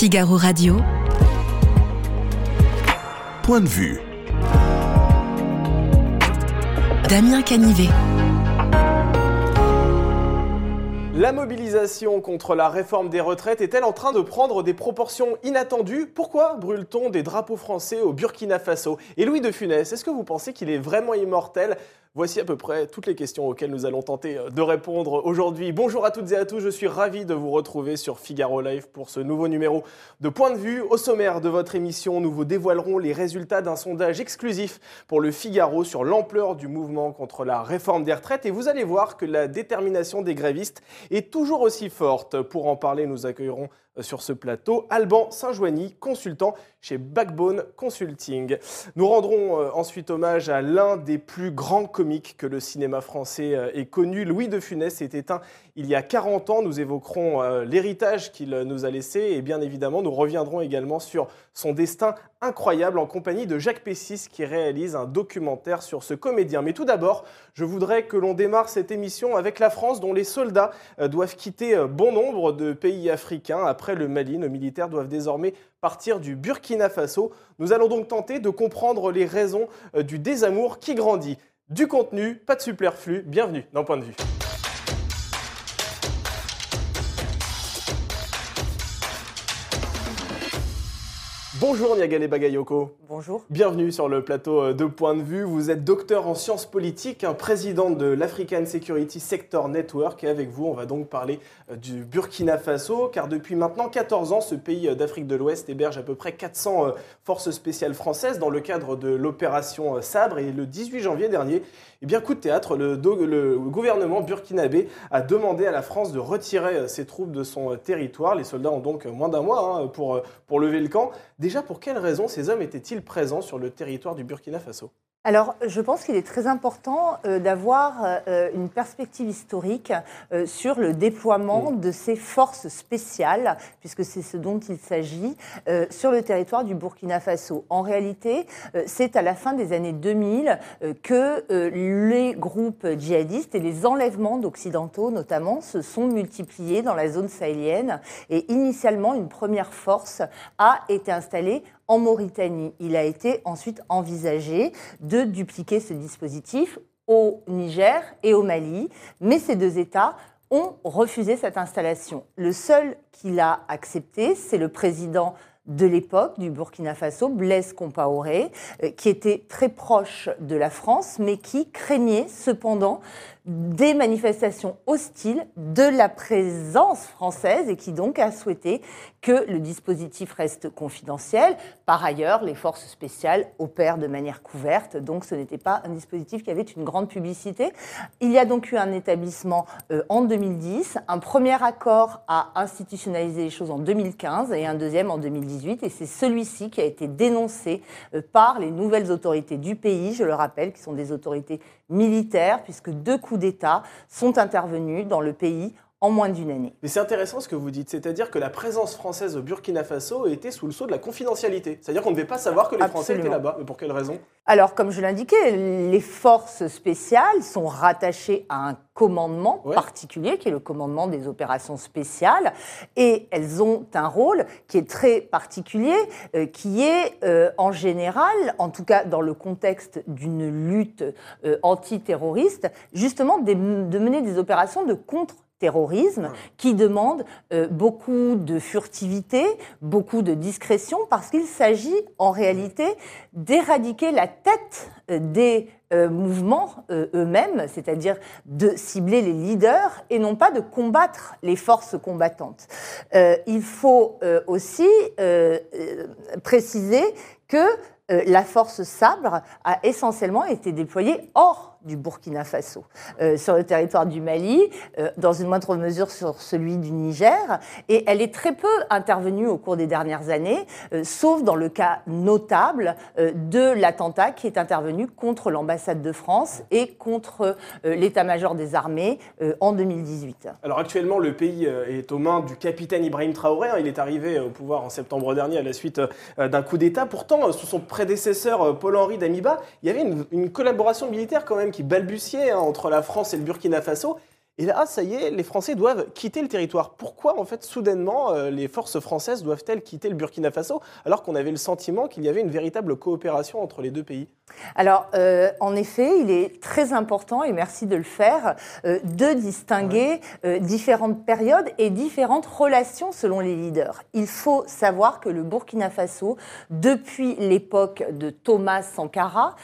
Figaro Radio. Point de vue. Damien Canivet. La mobilisation contre la réforme des retraites est-elle en train de prendre des proportions inattendues? Pourquoi brûle-t-on des drapeaux français au Burkina Faso? Et Louis de Funès, est-ce que vous pensez qu'il est vraiment immortel? Voici à peu près toutes les questions auxquelles nous allons tenter euh, de répondre aujourd'hui. Bonjour à toutes et à tous, je suis ravi de vous retrouver sur Figaro Live pour ce nouveau numéro de Point de vue. Au sommaire de votre émission, nous vous dévoilerons les résultats d'un sondage exclusif pour le Figaro sur l'ampleur du mouvement contre la réforme des retraites et vous allez voir que la détermination des grévistes est toujours aussi forte. Pour en parler, nous accueillerons sur ce plateau. Alban Saint-Joigny, consultant chez Backbone Consulting. Nous rendrons euh, ensuite hommage à l'un des plus grands comiques que le cinéma français euh, ait connu. Louis de Funès s'est éteint il y a 40 ans. Nous évoquerons l'héritage qu'il nous a laissé et bien évidemment nous reviendrons également sur son destin incroyable en compagnie de Jacques Pessis qui réalise un documentaire sur ce comédien. Mais tout d'abord, je voudrais que l'on démarre cette émission avec la France dont les soldats doivent quitter bon nombre de pays africains après le Mali, nos militaires doivent désormais partir du Burkina Faso. Nous allons donc tenter de comprendre les raisons euh, du désamour qui grandit. Du contenu, pas de superflu, bienvenue dans Point de vue. Bonjour Niagale Bagayoko. Bonjour. Bienvenue sur le plateau euh, de Point de vue. Vous êtes docteur en sciences politiques, président de l'African Security Sector Network. Et avec vous, on va donc parler euh, du Burkina Faso, car depuis maintenant 14 ans, ce pays euh, d'Afrique de l'Ouest héberge à peu près 400 forces spéciales françaises dans le cadre de l'opération Sabre. Et le 18 janvier dernier, eh bien, coup de théâtre, le, gouvernement burkinabé a demandé à la France de retirer ses troupes de son territoire. Les soldats ont donc moins d'un mois hein, pour, pour lever le camp. Déjà, pour quelles raisons ces hommes étaient-ils présents sur le territoire du Burkina Faso? Alors, je pense qu'il est très important euh, d'avoir euh, une perspective historique euh, sur le déploiement de ces forces spéciales, puisque c'est ce dont il s'agit, sur le territoire du Burkina Faso. En réalité, c'est à la fin des années 2000 que les groupes djihadistes et les enlèvements d'occidentaux, notamment, se sont multipliés dans la zone sahélienne. Et initialement, une première force a été installée en Mauritanie. Il a été ensuite envisagé de dupliquer ce dispositif au Niger et au Mali, mais ces deux États ont refusé cette installation. Le seul qui l'a accepté, c'est le président de l'époque du Burkina Faso, Blaise Compaoré, euh, qui était très proche de la France, mais qui craignait cependant des manifestations hostiles de la présence française et qui donc a souhaité que le dispositif reste confidentiel. Par ailleurs, les forces spéciales opèrent de manière couverte, donc ce n'était pas un dispositif qui avait une grande publicité. Il y a donc eu un établissement euh, en 2010, un premier accord a institutionnalisé les choses en 2015 et un deuxième en 2018, et c'est celui-ci qui a été dénoncé euh, par les nouvelles autorités du pays, je le rappelle, qui sont des autorités militaires, puisque deux coups d'État sont intervenus dans le pays en moins d'une année. Mais c'est intéressant ce que vous dites, c'est-à-dire que la présence française au Burkina Faso était sous le sceau de la confidentialité. C'est-à-dire qu'on ne devait pas savoir que les Français étaient là-bas. Mais pour quelle raison? Alors, comme je l'indiquais, les forces spéciales sont rattachées à un commandement particulier, qui est le commandement des opérations spéciales, et elles ont un rôle qui est très particulier, euh, qui est euh, en général, en tout cas dans le contexte d'une lutte euh, antiterroriste, justement de mener des opérations de contre terrorisme, qui demande euh, beaucoup de furtivité, beaucoup de discrétion, parce qu'il s'agit en réalité d'éradiquer la tête euh, des euh, mouvements eux-mêmes, c'est-à-dire de cibler les leaders et non pas de combattre les forces combattantes. il faut aussi préciser que la force sabre a essentiellement été déployée hors du Burkina Faso, euh, sur le territoire du Mali, euh, dans une moindre mesure sur celui du Niger, et elle est très peu intervenue au cours des dernières années, euh, sauf dans le cas notable de l'attentat qui est intervenu contre l'ambassade de France et contre l'état-major des armées en 2018. Alors actuellement, le pays est aux mains du capitaine Ibrahim Traoré. Hein. Il est arrivé au pouvoir en septembre dernier à la suite d'un coup d'État. Pourtant, sous son prédécesseur Paul-Henri Damiba, il y avait une, une collaboration militaire quand même qui balbutiait hein, entre la France et le Burkina Faso. Et là, ça y est, les Français doivent quitter le territoire. Pourquoi, en fait, soudainement, euh, les forces françaises doivent-elles quitter le Burkina Faso alors qu'on avait le sentiment qu'il y avait une véritable coopération entre les deux pays? Alors, euh, en effet, il est très important, et merci de le faire, euh, de distinguer euh, différentes périodes et différentes relations selon les leaders. Il faut savoir que le Burkina Faso, depuis l'époque de Thomas Sankara,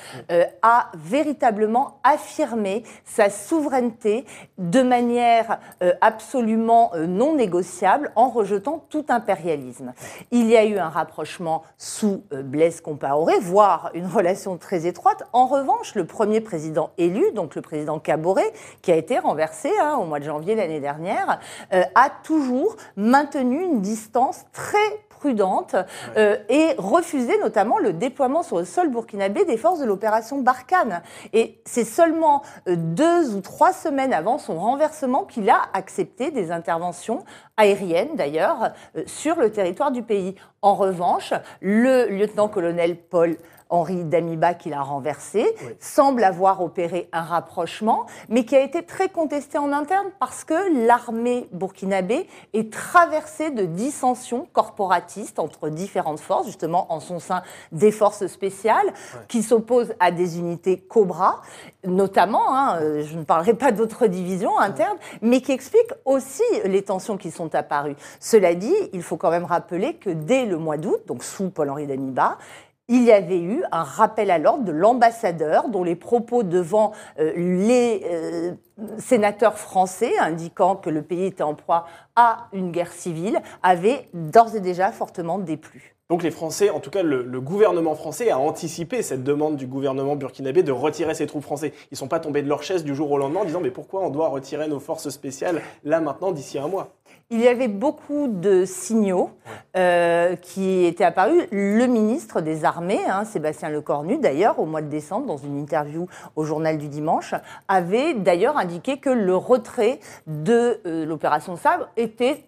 a véritablement affirmé sa souveraineté de manière absolument non négociable en rejetant tout impérialisme. Il y a eu un rapprochement sous Blaise Compaoré, voire une relation très étroite. En revanche, le premier président élu, donc le président Caboret, qui a été renversé hein, au mois de janvier l'année dernière, euh, a toujours maintenu une distance très prudente euh, et refusé notamment le déploiement sur le sol burkinabé des forces de l'opération Barkhane. Et c'est seulement euh, deux ou trois semaines avant son renversement qu'il a accepté des interventions aériennes d'ailleurs sur le territoire du pays. En revanche, le lieutenant-colonel Paul Henri Damiba qui l'a renversé, semble avoir opéré un rapprochement, mais qui a été très contesté en interne parce que l'armée burkinabé est traversée de dissensions corporatistes entre différentes forces, justement en son sein des forces spéciales, qui s'opposent à des unités Cobra, notamment, hein, euh, je ne parlerai pas d'autres divisions internes, mais qui expliquent aussi les tensions qui sont apparues. Cela dit, il faut quand même rappeler que dès le mois d'août, donc sous Paul-Henri Damiba, il y avait eu un rappel à l'ordre de l'ambassadeur dont les propos devant euh, les euh, sénateurs français indiquant que le pays était en proie à une guerre civile avaient d'ores et déjà fortement déplu. Donc les Français, en tout cas le, gouvernement français a anticipé cette demande du gouvernement burkinabé de retirer ses troupes françaises. Ils ne sont pas tombés de leur chaise du jour au lendemain en disant mais pourquoi on doit retirer nos forces spéciales là maintenant d'ici un mois? Il y avait beaucoup de signaux euh, qui étaient apparus. Le ministre des Armées, hein, Sébastien Lecornu, d'ailleurs, au mois de décembre, dans une interview au journal du dimanche, avait d'ailleurs indiqué que le retrait de euh, l'opération Sabre était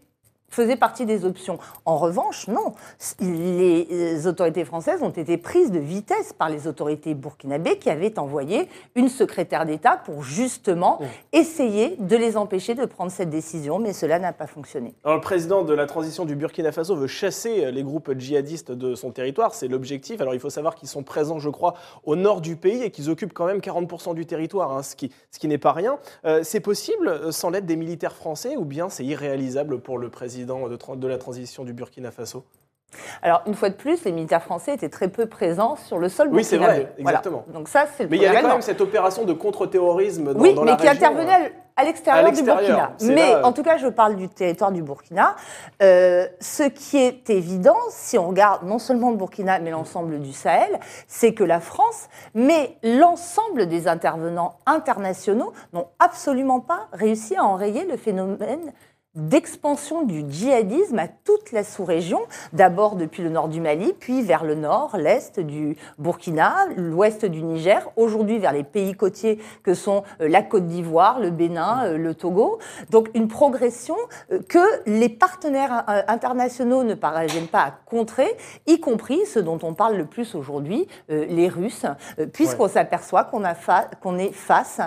faisait partie des options. En revanche, non. Les autorités françaises ont été prises de vitesse par les autorités burkinabées qui avaient envoyé une secrétaire d'État pour justement essayer de les empêcher de prendre cette décision, mais cela n'a pas fonctionné. Alors, le président de la transition du Burkina Faso veut chasser les groupes djihadistes de son territoire, c'est l'objectif. Alors il faut savoir qu'ils sont présents, je crois, au nord du pays et qu'ils occupent quand même 40% du territoire, hein, ce qui, ce qui n'est pas rien. Euh, c'est possible euh, sans l'aide des militaires français ou bien c'est irréalisable pour le président de, la transition du Burkina Faso alors, une fois de plus, les militaires français étaient très peu présents sur le sol Oui, c'est vrai, exactement. Donc ça, c'est Mais il y avait quand même cette opération de contre-terrorisme dans, oui, dans la région. Oui, mais qui intervenait à l'extérieur du Burkina. Mais en tout cas, je parle du territoire du Burkina. Euh, ce qui est évident, si on regarde non seulement le Burkina, mais l'ensemble du Sahel, c'est que la France, mais l'ensemble des intervenants internationaux n'ont absolument pas réussi à enrayer le phénomène d'expansion du djihadisme à toute la sous-région, d'abord depuis le nord du Mali, puis vers le nord, l'est du Burkina, l'ouest du Niger, aujourd'hui vers les pays côtiers que sont euh, la Côte d'Ivoire, le Bénin, euh, le Togo. Donc une progression euh, que les partenaires internationaux ne parviennent pas à contrer, y compris ceux dont on parle le plus aujourd'hui, les Russes, puisqu'on s'aperçoit qu'on qu'on est face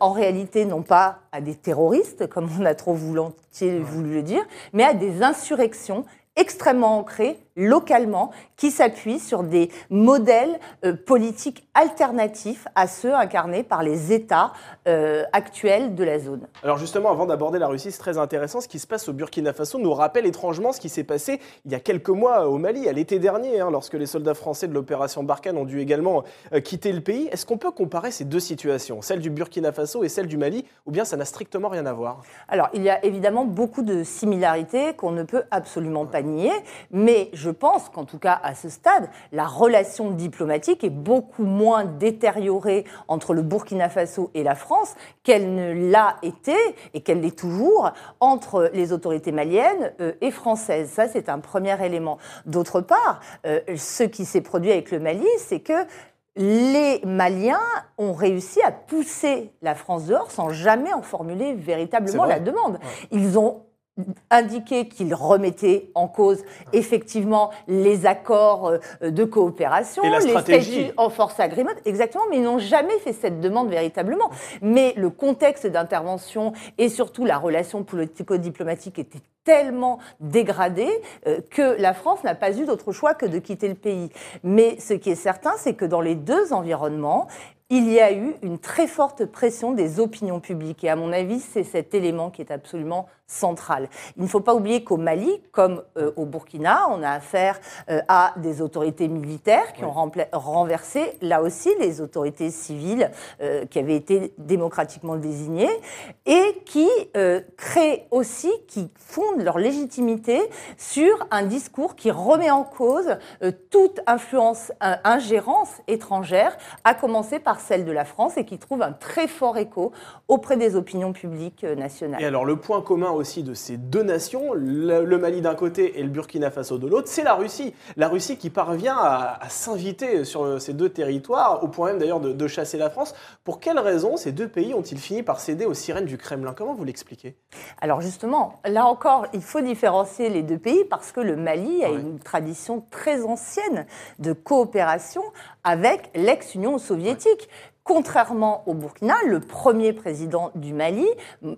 en réalité non pas à des terroristes, comme on a trop volontiers voulu le dire, mais à des insurrections extrêmement ancrées localement qui s'appuient sur des modèles euh, politiques alternatifs à ceux incarnés par les États euh, actuels de la zone. Alors justement, avant d'aborder la Russie, c'est très intéressant. Ce qui se passe au Burkina Faso nous rappelle étrangement ce qui s'est passé il y a quelques mois au Mali, à l'été dernier, hein, lorsque les soldats français de l'opération Barkhane ont dû également euh, quitter le pays. Est-ce qu'on peut comparer ces deux situations, celle du Burkina Faso et celle du Mali, ou bien ça n'a strictement rien à voir? Alors, il y a évidemment beaucoup de similarités qu'on ne peut absolument pas nier, mais je pense qu'en tout cas à ce stade, la relation diplomatique est beaucoup moins détériorée entre le Burkina Faso et la France qu'elle ne l'a été et qu'elle l'est toujours entre les autorités maliennes euh, et françaises. Ça, c'est un premier élément. D'autre part, euh, ce qui s'est produit avec le Mali, c'est que les Maliens ont réussi à pousser la France dehors sans jamais en formuler véritablement la demande. Ils ont indiqué qu'il remettait en cause effectivement les accords euh, de coopération, Et la les statuts en force agreement, exactement, mais ils n'ont jamais fait cette demande véritablement. Mais le contexte d'intervention et surtout la relation politico-diplomatique était tellement dégradé euh, que la France n'a pas eu d'autre choix que de quitter le pays. Mais ce qui est certain, c'est que dans les deux environnements, il y a eu une très forte pression des opinions publiques. Et à mon avis, c'est cet élément qui est absolument Il ne faut pas oublier qu'au Mali, comme euh, au Burkina, on a affaire euh, à des autorités militaires qui ont renversé, là aussi, les autorités civiles euh, qui avaient été démocratiquement désignées et qui créent aussi, qui fondent leur légitimité sur un discours qui remet en cause toute influence, ingérence étrangère, à commencer par celle de la France et qui trouve un très fort écho auprès des opinions publiques nationales. Et alors le point commun aussi de ces deux nations, le, le Mali d'un côté et le Burkina Faso de l'autre, c'est la Russie. La Russie qui parvient à, à s'inviter sur ces deux territoires, au point même d'ailleurs de, de chasser la France. Pour quelles raisons ces deux pays ont-ils fini par céder aux sirènes du Kremlin? Comment vous l'expliquez? Alors justement, là encore, il faut différencier les deux pays parce que le Mali a Ouais. une tradition très ancienne de coopération avec l'ex-Union soviétique. Contrairement au Burkina, le premier président du Mali,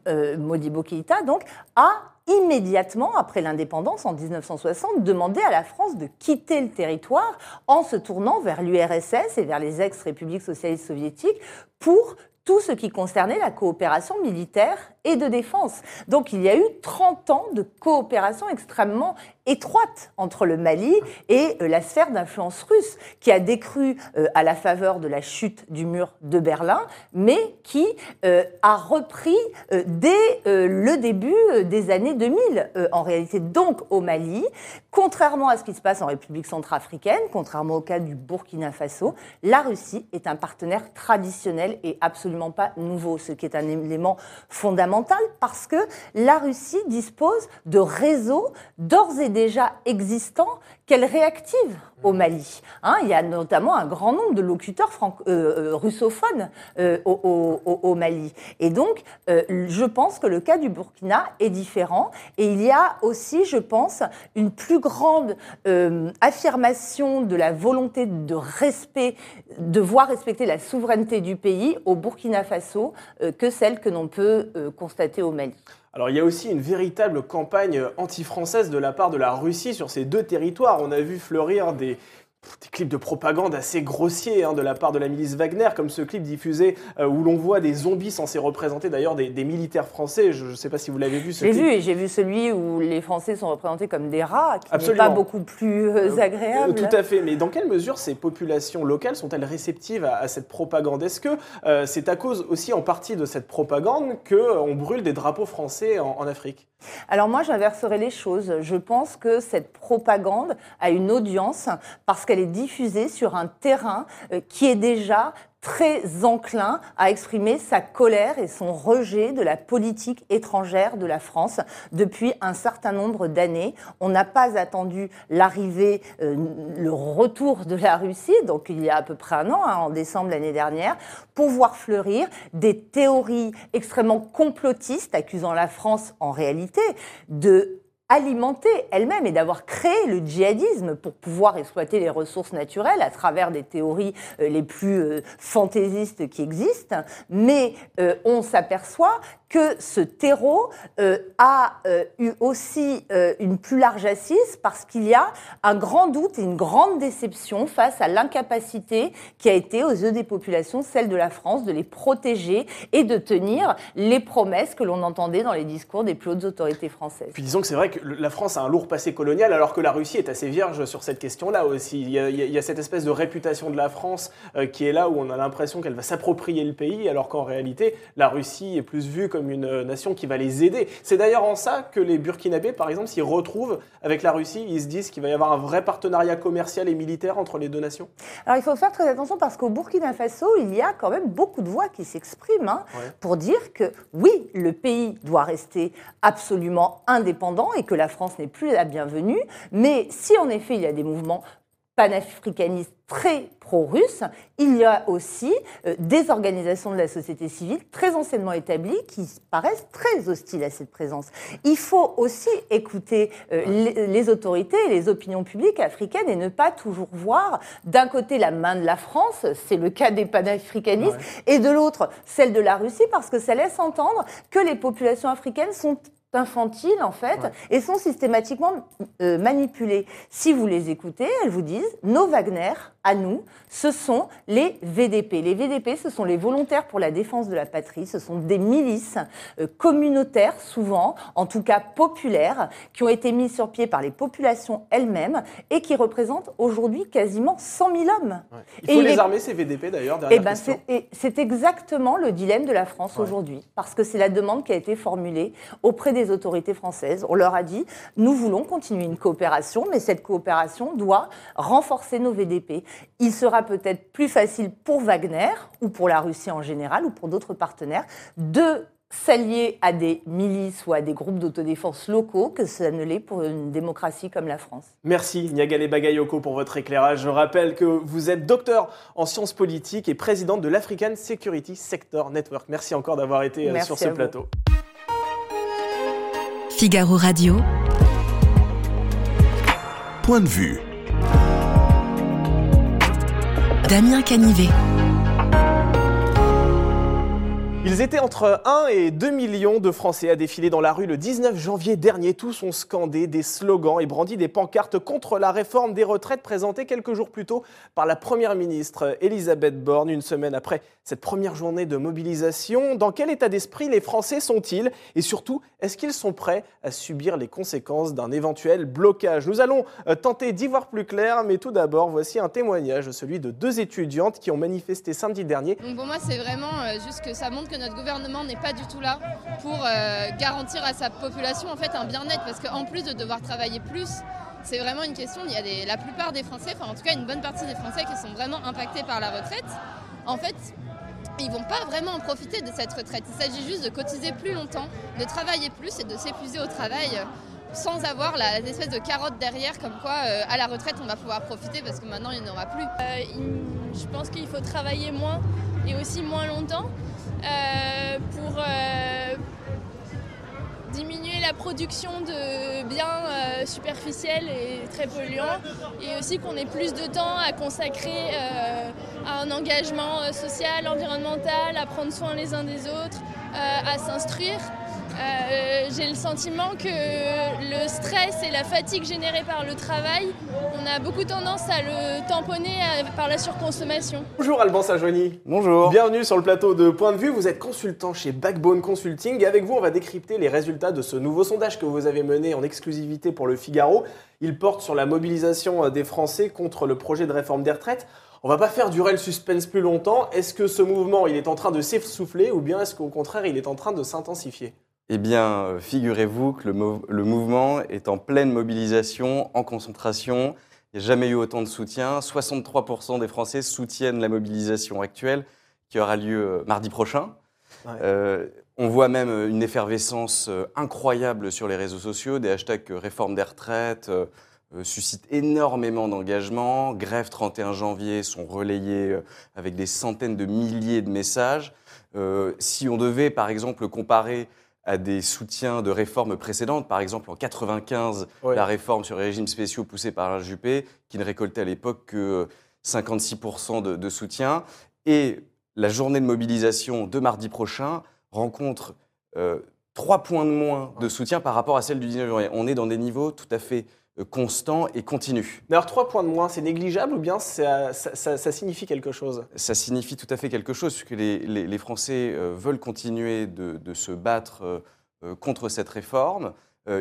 euh, Modibo Keïta, donc, a immédiatement après l'indépendance en 1960 demandé à la France de quitter le territoire en se tournant vers l'URSS et vers les ex-républiques socialistes soviétiques pour tout ce qui concernait la coopération militaire et de défense. Donc il y a eu 30 ans de coopération extrêmement étroite entre le Mali et euh, la sphère d'influence russe, qui a décru euh, à la faveur de la chute du mur de Berlin, mais qui euh, a repris dès le début des années 2000, euh, en réalité. Donc au Mali, contrairement à ce qui se passe en République centrafricaine, contrairement au cas du Burkina Faso, la Russie est un partenaire traditionnel et absolument pas nouveau, ce qui est un élément fondamental parce que la Russie dispose de réseaux d'ores et déjà existants qu'elle réactive au Mali. Hein, il y a notamment un grand nombre de locuteurs euh, euh, russophones euh, au, au- au- au Mali. Et donc, euh, je pense que le cas du Burkina est différent. Et il y a aussi, je pense, une plus grande affirmation de la volonté de respect, de voir respecter la souveraineté du pays au Burkina Faso que celle que l'on peut constater au Mali. Alors il y a aussi une véritable campagne anti-française de la part de la Russie sur ces deux territoires. On a vu fleurir des, des clips de propagande assez grossiers hein, de la part de la milice Wagner, comme ce clip diffusé euh, où l'on voit des zombies censés représenter d'ailleurs des, des militaires français. Je ne sais pas si vous l'avez vu. J'ai vu, et j'ai vu celui où les Français sont représentés comme des rats, qui n'est pas beaucoup plus euh, Euh, agréable. tout à fait. Mais dans quelle mesure ces populations locales sont-elles réceptives à, à cette propagande? Est-ce que euh, c'est à cause aussi en partie de cette propagande qu'on brûle des drapeaux français en, en Afrique? Alors moi, j'inverserai les choses. Je pense que cette propagande a une audience parce qu'elle est diffusée sur un terrain euh, qui est déjà très enclin à exprimer sa colère et son rejet de la politique étrangère de la France depuis un certain nombre d'années. On n'a pas attendu l'arrivée, euh, le retour de la Russie, donc il y a à peu près un an, hein, en décembre l'année dernière, pour voir fleurir des théories extrêmement complotistes accusant la France en réalité de alimenter elle-même et d'avoir créé le djihadisme pour pouvoir exploiter les ressources naturelles à travers des théories euh, les plus euh, fantaisistes qui existent. Mais euh, on s'aperçoit que ce terreau euh, a euh, eu aussi euh, une plus large assise parce qu'il y a un grand doute et une grande déception face à l'incapacité qui a été aux yeux des populations, celle de la France, de les protéger et de tenir les promesses que l'on entendait dans les discours des plus hautes autorités françaises. Puis disons que c'est vrai que la France a un lourd passé colonial, alors que la Russie est assez vierge sur cette question-là aussi. Il y a- il y a cette espèce de réputation de la France euh, qui est là où on a l'impression qu'elle va s'approprier le pays, alors qu'en réalité, la Russie est plus vue comme une euh, nation qui va les aider. C'est d'ailleurs en ça que les Burkinabés, par exemple, s'y retrouvent avec la Russie. Ils se disent qu'il va y avoir un vrai partenariat commercial et militaire entre les deux nations. Alors il faut faire très attention parce qu'au Burkina Faso, il y a quand même beaucoup de voix qui s'expriment hein, Ouais. pour dire que oui, le pays doit rester absolument indépendant et que la France n'est plus la bienvenue. Mais si en effet il y a des mouvements panafricanistes très pro-russes, il y a aussi euh, des organisations de la société civile très anciennement établies qui paraissent très hostiles à cette présence. Il faut aussi écouter euh, les, autorités et les opinions publiques africaines et ne pas toujours voir d'un côté la main de la France, c'est le cas des panafricanistes, et de l'autre celle de la Russie, parce que ça laisse entendre que les populations africaines sont infantiles en fait et sont systématiquement euh, manipulées. Si vous les écoutez, elles vous disent nos Wagner à nous, ce sont les VDP. Les VDP, ce sont les volontaires pour la défense de la patrie. Ce sont des milices euh, communautaires, souvent, en tout cas populaires, qui ont été mises sur pied par les populations elles-mêmes et qui représentent aujourd'hui quasiment 100 000 hommes. Il faut les armer, ces VDP d'ailleurs, eh ben, C'est exactement le dilemme de la France aujourd'hui, parce que c'est la demande qui a été formulée auprès des autorités françaises. On leur a dit, nous voulons continuer une coopération, mais cette coopération doit renforcer nos VDP il sera peut-être plus facile pour Wagner, ou pour la Russie en général, ou pour d'autres partenaires, de s'allier à des milices ou à des groupes d'autodéfense locaux que ça ne l'est pour une démocratie comme la France. Merci Niagale Bagayoko pour votre éclairage. Je rappelle que vous êtes docteur en sciences politiques et présidente de l'African Security Sector Network. Merci encore d'avoir été euh, sur ce plateau. Figaro Radio. Point de vue. Damien Canivet. Ils étaient entre 1 et 2 millions de Français à défiler dans la rue le 19 janvier dernier. Tous ont scandé des slogans et brandi des pancartes contre la réforme des retraites présentée quelques jours plus tôt par la Première ministre Elisabeth Borne, une semaine après cette première journée de mobilisation. Dans quel état d'esprit les Français sont-ils? Et surtout, est-ce qu'ils sont prêts à subir les conséquences d'un éventuel blocage? Nous allons euh, tenter d'y voir plus clair, mais tout d'abord, voici un témoignage, celui de deux étudiantes qui ont manifesté samedi dernier. Donc pour moi, c'est vraiment euh, juste que ça montre que notre gouvernement n'est pas du tout là pour euh, garantir à sa population en fait un bien-être parce qu'en plus de devoir travailler plus, c'est vraiment une question. Il y a des, la plupart des Français, enfin en tout cas une bonne partie des Français qui sont vraiment impactés par la retraite. En fait, ils vont pas vraiment en profiter de cette retraite. Il s'agit juste de cotiser plus longtemps, de travailler plus et de s'épuiser au travail euh, sans avoir la, espèce de carotte derrière comme quoi euh, à la retraite on va pouvoir profiter parce que maintenant il n'y en aura plus. je pense qu'il faut travailler moins et aussi moins longtemps. Euh, pour euh, diminuer la production de biens euh, superficiels et très polluants et aussi qu'on ait plus de temps à consacrer à un engagement social, environnemental, à prendre soin les uns des autres, à s'instruire. Euh, j'ai le sentiment que le stress et la fatigue générée par le travail, on a beaucoup tendance à le tamponner par la surconsommation. Bonjour Alban Sajoni. Bonjour. Bienvenue sur le plateau de Point de vue. Vous êtes consultant chez Backbone Consulting et avec vous, on va décrypter les résultats de ce nouveau sondage que vous avez mené en exclusivité pour le Figaro. Il porte sur la mobilisation des Français contre le projet de réforme des retraites. On va pas faire durer le suspense plus longtemps. Est-ce que ce mouvement, il est en train de s'essouffler ou bien est-ce qu'au contraire, il est en train de s'intensifier? Eh bien, euh, figurez-vous que le, mouvement est en pleine mobilisation, en concentration. Il n'y a jamais eu autant de soutien. 63% des Français soutiennent la mobilisation actuelle qui aura lieu euh, mardi prochain. Euh, on voit même une effervescence incroyable sur les réseaux sociaux. Des hashtags réforme des retraites suscitent énormément d'engagement. Grève 31 janvier sont relayés avec des centaines de milliers de messages. si on devait, par exemple, comparer à des soutiens de réformes précédentes. Par exemple, en 95, la réforme sur les régimes spéciaux poussée par Alain Juppé, qui ne récoltait à l'époque que 56% de, soutien. Et la journée de mobilisation de mardi prochain rencontre euh, trois points de moins de soutien par rapport à celle du 19 janvier. On est dans des niveaux tout à fait euh, constant et continu. Alors, trois points de moins, c'est négligeable ou bien ça, signifie quelque chose? Ça signifie tout à fait quelque chose, puisque les, les, Français euh, veulent continuer de, se battre euh, contre cette réforme.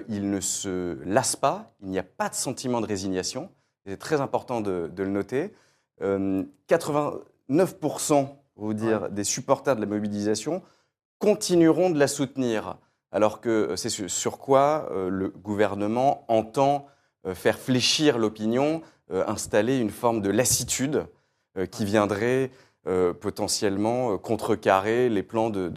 ils ne se lassent pas, il n'y a pas de sentiment de résignation. C'est très important de, le noter. 89%, vous dire, des supporters de la mobilisation continueront de la soutenir, alors que c'est sur quoi le gouvernement entend euh, faire fléchir l'opinion, euh, installer une forme de lassitude euh, qui viendrait potentiellement contrecarrer les plans de,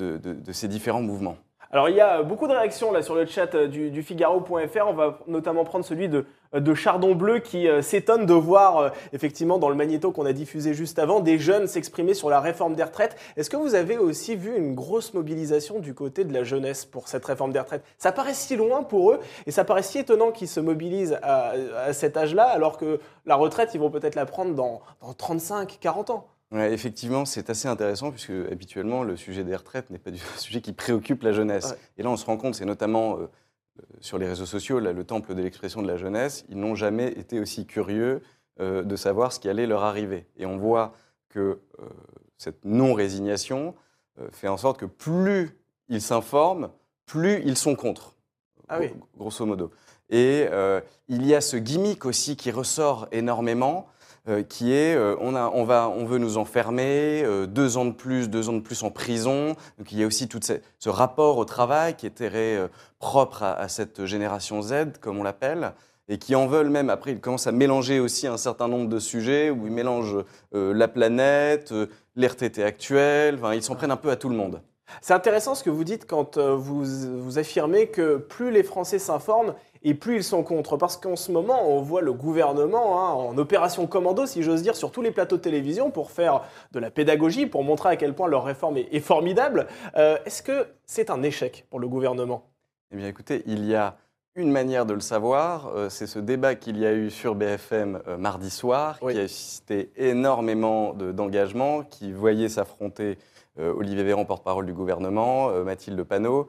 ces différents mouvements. Alors il y a beaucoup de réactions là sur le chat euh, du Figaro.fr. On va notamment prendre celui de, de Chardon Bleu qui euh, s'étonne de voir euh, effectivement dans le magnéto qu'on a diffusé juste avant des jeunes s'exprimer sur la réforme des retraites. Est-ce que vous avez aussi vu une grosse mobilisation du côté de la jeunesse pour cette réforme des retraites? Ça paraît si loin pour eux et ça paraît si étonnant qu'ils se mobilisent à, à cet âge-là alors que la retraite ils vont peut-être la prendre dans, dans 35, 40 ans. Ouais, effectivement, c'est assez intéressant puisque habituellement le sujet des retraites n'est pas du sujet qui préoccupe la jeunesse. Ouais. Et là, on se rend compte, c'est notamment euh, sur les réseaux sociaux, là, le temple de l'expression de la jeunesse, ils n'ont jamais été aussi curieux euh, de savoir ce qui allait leur arriver. Et on voit que euh, cette non-résignation euh, fait en sorte que plus ils s'informent, plus ils sont contre. Ah oui. Gro- Grosso modo. Et il y a ce gimmick aussi qui ressort énormément, euh, qui est euh, on, va, on veut nous enfermer, euh, deux ans de plus, deux ans de plus en prison. Donc il y a aussi tout ce, rapport au travail qui est très propre à, cette génération Z, comme on l'appelle, et qui en veulent même. Après, ils commencent à mélanger aussi un certain nombre de sujets où ils mélangent la planète, l'RTT actuel, ils s'en prennent un peu à tout le monde. C'est intéressant ce que vous dites quand vous, vous affirmez que plus les Français s'informent et plus ils sont contre. Parce qu'en ce moment, on voit le gouvernement hein, en opération commando, si j'ose dire, sur tous les plateaux de télévision pour faire de la pédagogie, pour montrer à quel point leur réforme est, est formidable. Euh, Est-ce que c'est un échec pour le gouvernement? Eh bien, écoutez, il y a une manière de le savoir, euh, c'est ce débat qu'il y a eu sur BFM euh, mardi soir, Oui. qui a suscité énormément de- d'engagement, qui voyait s'affronter Olivier Véran, porte-parole du gouvernement, Mathilde Panot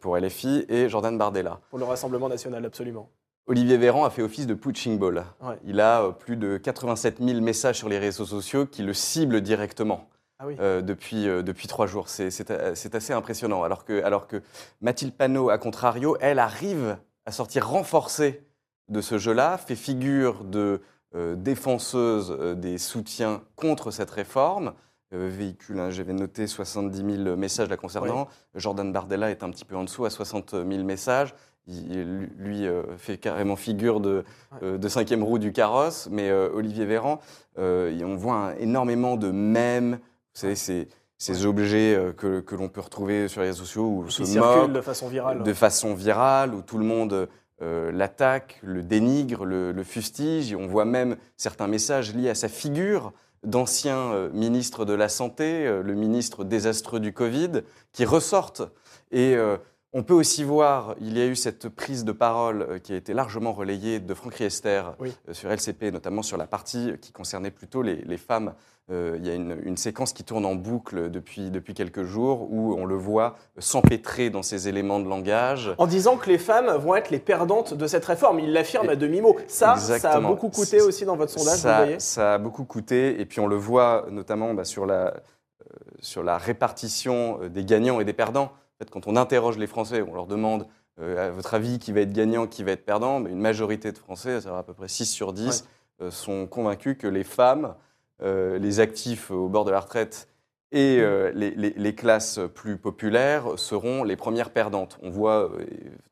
pour LFI et Jordan Bardella. pour le Rassemblement national Absolument. Olivier Véran a fait office de punching ball. Ouais. Il a euh, plus de 87 000 messages sur les réseaux sociaux qui le ciblent directement Ah oui. euh, depuis, euh, depuis trois jours. C'est- euh, assez impressionnant. Alors que, alors que Mathilde Panot, à contrario, elle arrive à sortir renforcée de ce jeu-là, fait figure de euh, défenseuse euh, des soutiens contre cette réforme. Euh, véhicule, hein, j'avais noté 70 000 messages la concernant. Jordan Bardella est un petit peu en dessous, à 60 000 messages. Il, lui euh, fait carrément figure de, euh, de cinquième roue du carrosse, mais Olivier Véran, on voit énormément de mèmes, vous savez, ces, ces objets que, que l'on peut retrouver sur les réseaux sociaux où Qui se moque de façon virale. de façon virale, où tout le monde euh, l'attaque, le dénigre, le, le fustige. On voit même certains messages liés à sa figure d'ancien euh, ministre de la Santé, euh, le ministre désastreux du Covid, qui ressortent. Et euh, on peut aussi voir, il y a eu cette prise de parole euh, qui a été largement relayée de Franck Riester Oui. euh, sur LCP, notamment sur la partie qui concernait plutôt les, les femmes. Euh, il y a une, une séquence qui tourne en boucle depuis, depuis quelques jours où on le voit s'empêtrer dans ces éléments de langage. En disant que les femmes vont être les perdantes de cette réforme. Il l'affirme à demi-mot. Ça, ça a beaucoup coûté aussi dans votre sondage, ça, vous voyez ça a beaucoup coûté, et puis on le voit notamment bah, sur, la, euh, sur la répartition des gagnants et des perdants. En fait, quand on interroge les Français, on leur demande euh, à votre avis qui va être gagnant, qui va être perdant, mais une majorité de Français, ça à peu près 6 sur 10, euh, sont convaincus que les femmes, euh, les actifs au bord de la retraite et euh, les, les- les classes plus populaires seront les premières perdantes. On voit euh,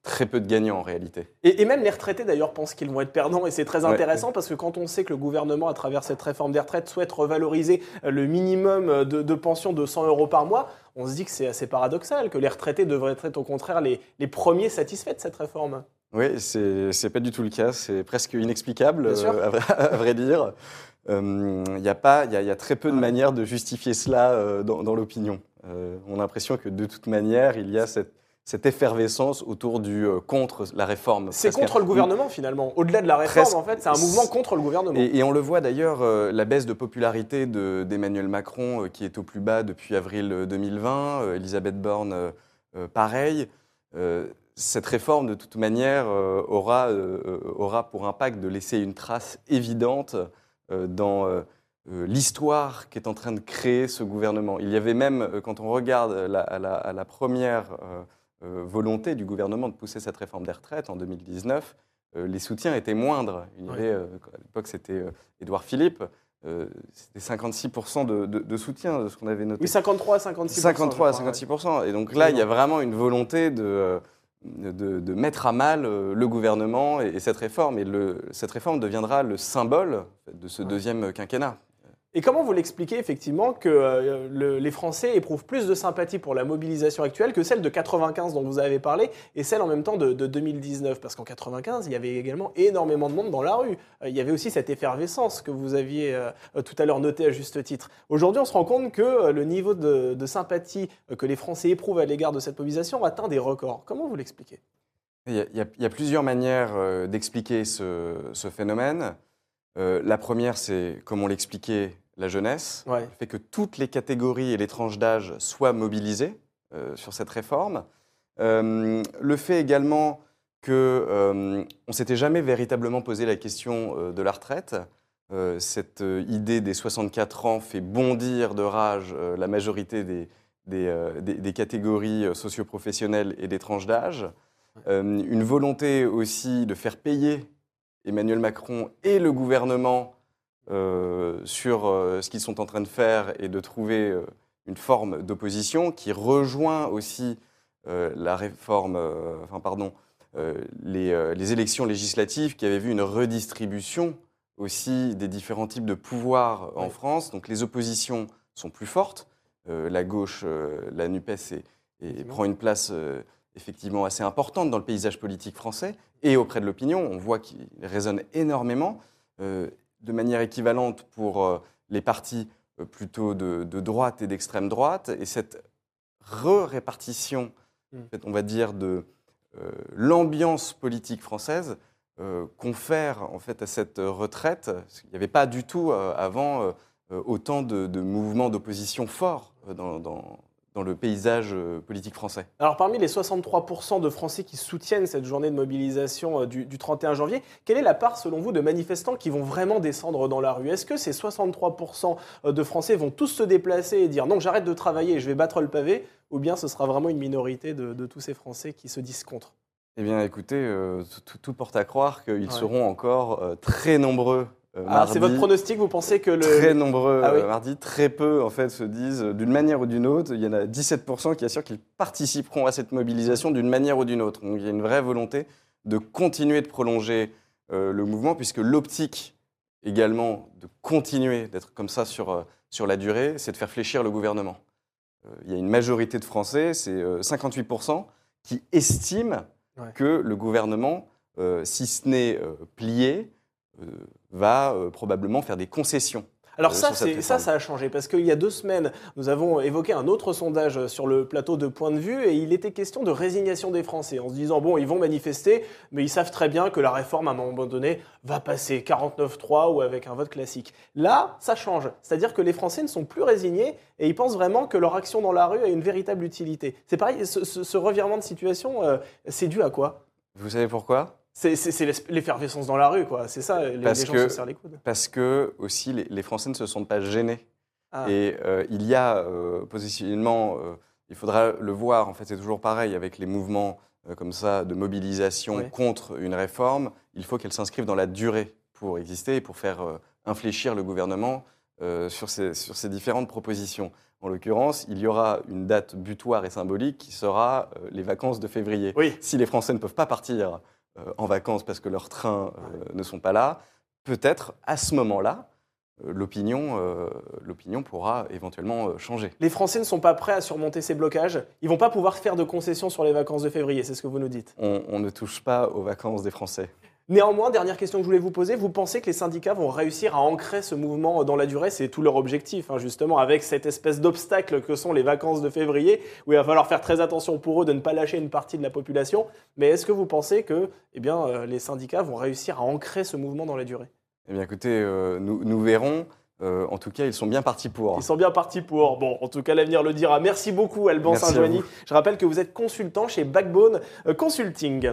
très peu de gagnants en réalité. Et, et même les retraités d'ailleurs pensent qu'ils vont être perdants et c'est très Ouais. intéressant parce que quand on sait que le gouvernement, à travers cette réforme des retraites, souhaite revaloriser euh, le minimum de, de pension de 100 euros par mois, on se dit que c'est assez paradoxal, que les retraités devraient être au contraire les, les premiers satisfaits de cette réforme. Oui, c'est pas du tout le cas. C'est presque inexplicable, euh, vrai, à vrai dire. Euh, Il y, a pas- il y a- y a très peu de manières de justifier cela euh, dans, dans l'opinion. Euh, on a l'impression que de toute manière, il y a cette, cette effervescence autour du euh, contre la réforme. C'est contre le gouvernement finalement. Au-delà de la réforme, Presque. en fait, c'est un mouvement contre le gouvernement. Et, et on le voit d'ailleurs, euh, la baisse de popularité de- d'Emmanuel Macron, euh, qui est au plus bas depuis avril euh, 2020, euh, Elisabeth Borne, euh, euh, pareil. Euh, cette réforme, de toute manière, euh, aura, euh, euh, aura pour impact de laisser une trace évidente euh, dans euh, euh, l'histoire qu'est en train de créer ce gouvernement. Il y avait même, euh, quand on regarde la- à, la, à la première euh, euh, volonté du gouvernement de pousser cette réforme des retraites en 2019, euh, les soutiens étaient moindres. Il y avait, euh, à l'époque, c'était euh, Édouard Philippe, euh, c'était 56% de, de- de soutien, de ce qu'on avait noté. Oui, 53 à 56 53 à 56%. Et donc là, il y a vraiment une volonté de, euh, de, de mettre à mal euh, le gouvernement et, et cette réforme. Et le, cette réforme deviendra le symbole de ce Ouais. deuxième quinquennat. Et comment vous l'expliquez effectivement que euh, le- les Français éprouvent plus de sympathie pour la mobilisation actuelle que celle de 95 dont vous avez parlé et celle en même temps de, de 2019 Parce qu'en 95, il y avait également énormément de monde dans la rue. Euh, il y avait aussi cette effervescence que vous aviez euh, tout à l'heure notée à juste titre. Aujourd'hui, on se rend compte que le niveau de, sympathie que les Français éprouvent à l'égard de cette mobilisation atteint des records. Comment vous l'expliquez? Il y, a, plusieurs manières d'expliquer ce, phénomène. La première, c'est, comme on l'expliquait, la jeunesse. Ouais. Le fait que toutes les catégories et les tranches d'âge soient mobilisées euh, sur cette réforme. Euh, le fait également qu'on euh, ne s'était jamais véritablement posé la question euh, de la retraite. Cette idée des 64 ans fait bondir de rage la majorité des, des, des- des catégories socioprofessionnelles et des tranches d'âge. Une volonté aussi de faire payer Emmanuel Macron et le gouvernement sur euh, ce qu'ils sont en train de faire et de trouver euh, une forme d'opposition qui rejoint aussi euh, la réforme, euh, enfin pardon, euh, les, euh, les élections législatives qui avaient vu une redistribution aussi des différents types de pouvoirs en Oui. France. Donc les oppositions sont plus fortes. Euh, la gauche, euh, la NUPES, est- et prend une place euh, effectivement assez importante dans le paysage politique français et auprès de l'opinion. On voit qu'il résonne énormément, euh, de manière équivalente pour euh, les partis euh, plutôt de, de droite et d'extrême droite. Et cette re-répartition, Mm. en fait, on va dire, de euh, l'ambiance politique française euh, confère en fait à cette retraite. parce qu'il n'y avait pas du tout euh, avant autant de, de mouvements d'opposition forts dans, dans- dans le paysage euh, politique français. Alors parmi les 63% de Français qui soutiennent cette journée de mobilisation euh, du, du 31 janvier, quelle est la part selon vous de manifestants qui vont vraiment descendre dans la rue? Est-ce que ces 63% de Français vont tous se déplacer et dire non j'arrête de travailler et je vais battre le pavé? Ou bien ce sera vraiment une minorité de, de tous ces Français qui se disent contre? Eh bien, écoutez, euh, tout, tout porte à croire qu'ils Ouais. seront encore euh, très nombreux euh, Ah, mardi. C'est votre pronostic, vous pensez que le... Très nombreux Ah oui. euh, mardi. Très peu, en fait, se disent euh, d'une manière ou d'une autre. Il y en a 17% qui assurent qu'ils participeront à cette mobilisation d'une manière ou d'une autre. Donc, il y a une vraie volonté de continuer de prolonger euh, le mouvement, puisque l'optique également de continuer d'être comme ça sur, euh, sur la durée, c'est de faire fléchir le gouvernement. Euh, il y a une majorité de Français, c'est euh, 58%, qui estiment Ouais. que le gouvernement, euh, si ce n'est euh, plié, euh, va euh, probablement faire des concessions. Alors euh, ça, ça, a changé parce qu'il y a deux semaines, nous avons évoqué un autre sondage sur le plateau de Point de Vue et il était question de résignation des Français en se disant bon, ils vont manifester, mais ils savent très bien que la réforme à un moment donné va passer 49-3 ou avec un vote classique. Là, ça change, c'est-à-dire que les Français ne sont plus résignés et ils pensent vraiment que leur action dans la rue a une véritable utilité. C'est pareil, ce, ce- ce revirement de situation, euh, c'est dû à quoi? Vous savez pourquoi? C'est l'effervescence dans la rue, quoi. C'est ça, les, les Parce gens que- se serrent les coudes. Parce que aussi les, les Français ne se sentent pas gênés. Ah. Et euh, il y a euh, positionnellement, euh, il faudra le voir, en fait c'est toujours pareil avec les mouvements euh, comme ça de mobilisation Oui. contre une réforme, il faut qu'elle s'inscrive dans la durée pour exister et pour faire infléchir le gouvernement sur, ces, sur ces différentes propositions. En l'occurrence, il y aura une date butoir et symbolique qui sera les vacances de février. Oui. Si les Français ne peuvent pas partir en vacances parce que leurs trains euh, ne sont pas là, peut-être à ce moment-là, euh, l'opinion euh, l'opinion pourra éventuellement euh, changer. Les Français ne sont pas prêts à surmonter ces blocages. Ils vont pas pouvoir faire de concessions sur les vacances de février, c'est ce que vous nous dites. On, on ne touche pas aux vacances des Français. Néanmoins, dernière question que je voulais vous poser, vous pensez que les syndicats vont réussir à ancrer ce mouvement dans la durée? C'est tout leur objectif, hein, justement, avec cette espèce d'obstacle que sont les vacances de février, où il va falloir faire très attention pour eux de ne pas lâcher une partie de la population. Mais est-ce que vous pensez que eh bien, euh, les syndicats vont réussir à ancrer ce mouvement dans la durée? Eh bien écoutez, euh, nous, nous verrons. Euh, en tout cas, ils sont bien partis pour. Ils sont bien partis pour. Bon, en tout cas, l'avenir le dira. Merci beaucoup, Alban Saint-Joigny. Je rappelle que vous êtes consultant chez Backbone Consulting.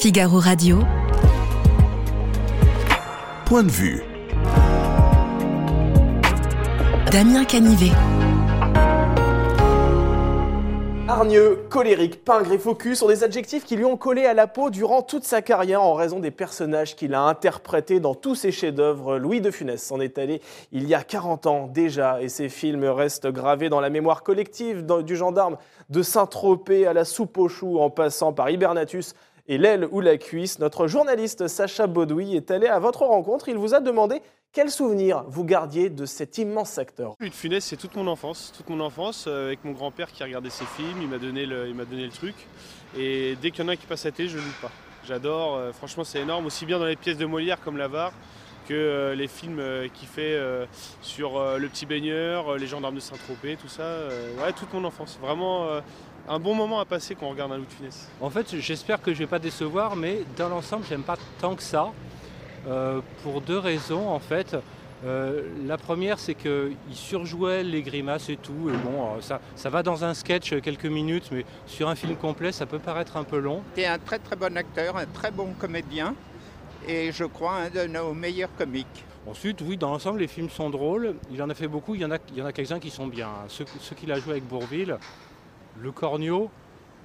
Figaro Radio. Point de vue. Damien Canivet. Hargneux, colérique, pingre et focus sont des adjectifs qui lui ont collé à la peau durant toute sa carrière en raison des personnages qu'il a interprétés dans tous ses chefs-d'œuvre. Louis de Funès s'en est allé il y a 40 ans déjà et ses films restent gravés dans la mémoire collective du gendarme de Saint-Tropez à la soupe aux choux en passant par Hibernatus et l'aile ou la cuisse. Notre journaliste Sacha Baudouy est allé à votre rencontre. Il vous a demandé Quel souvenir vous gardiez de cet immense acteur Louis de Funès, c'est toute mon enfance, toute mon enfance, euh, avec mon grand-père qui regardait ses films, il m'a donné, le, truc. Et dès qu'il y en a un qui passe à la je ne loupe pas. J'adore, euh, franchement c'est énorme, aussi bien dans les pièces de Molière comme L'Avare, que euh, les films euh, qu'il fait euh, sur euh, Le Petit Baigneur, euh, Les Gendarmes de Saint-Tropez, tout ça. euh, ouais, toute mon enfance. Vraiment euh, un bon moment à passer quand on regarde un Louis de Funès. En fait, j'espère que je vais pas décevoir, mais dans l'ensemble, j'aime pas tant que ça. euh, pour deux raisons, en fait. Euh, la première, c'est qu'il surjouait les grimaces et tout. Et bon, ça, ça va dans un sketch quelques minutes, mais sur un film complet, ça peut paraître un peu long. C'était un très très bon acteur, un très bon comédien et je crois un de nos meilleurs comiques. Ensuite, oui, dans l'ensemble, les films sont drôles. Il en a fait beaucoup. Il y en a, a quelques-uns qui sont bien. Ceux, qu'il a joué avec Bourville, le Cornio,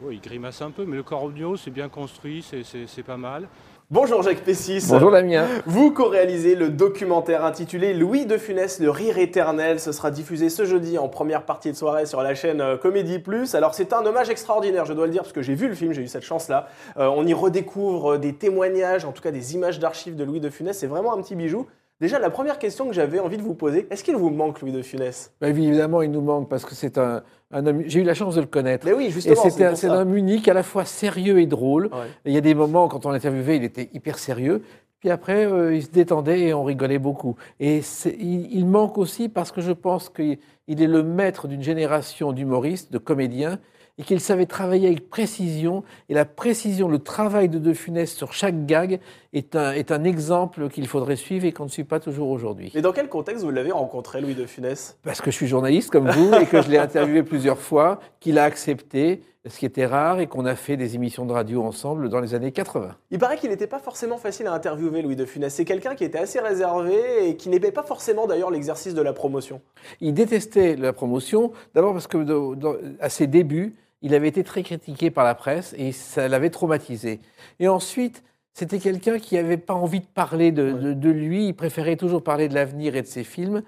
oui, il grimace un peu, mais le Cornio, c'est bien construit, c'est pas mal. Bonjour Jacques Pessis. Bonjour Damien. Vous co-réalisez le documentaire intitulé Louis de Funès, le rire éternel. Ce sera diffusé ce jeudi en première partie de soirée sur la chaîne euh, Comédie Plus. Alors c'est un hommage extraordinaire, je dois le dire, parce que j'ai vu le film, j'ai eu cette chance-là. Euh, on y redécouvre euh, des témoignages, en tout cas des images d'archives de Louis de Funès. C'est vraiment un petit bijou. Déjà, la première question que j'avais envie de vous poser, est-ce qu'il vous manque Louis de Funès? Bah, évidemment, il nous manque parce que c'est un, un homme. J'ai eu la chance de le connaître. Mais oui, justement, c'est un, un homme unique, à la fois sérieux et drôle. Ouais. Et il y a des moments, quand on l'interviewait, il était hyper sérieux. Puis après, euh, il se détendait et on rigolait beaucoup. Et il, il manque aussi parce que je pense qu'il il est le maître d'une génération d'humoristes, de comédiens, et qu'il savait travailler avec précision. Et la précision, le travail de De Funès sur chaque gag est un, est un exemple qu'il faudrait suivre et qu'on ne suit pas toujours aujourd'hui. Mais dans quel contexte vous l'avez rencontré, Louis de Funès? Parce que je suis journaliste comme vous et que je l'ai interviewé plusieurs fois, qu'il a accepté, ce qui était rare, et qu'on a fait des émissions de radio ensemble dans les années 80. Il paraît qu'il n'était pas forcément facile à interviewer, Louis de Funès. C'est quelqu'un qui était assez réservé et qui n'aimait pas forcément d'ailleurs l'exercice de la promotion. Il détestait la promotion, d'abord parce que dans- à ses débuts, il avait été très critiqué par la presse et ça l'avait traumatisé. Et ensuite, c'était quelqu'un qui n'avait pas envie de parler de, de- de lui, il préférait toujours parler de l'avenir et de ses films.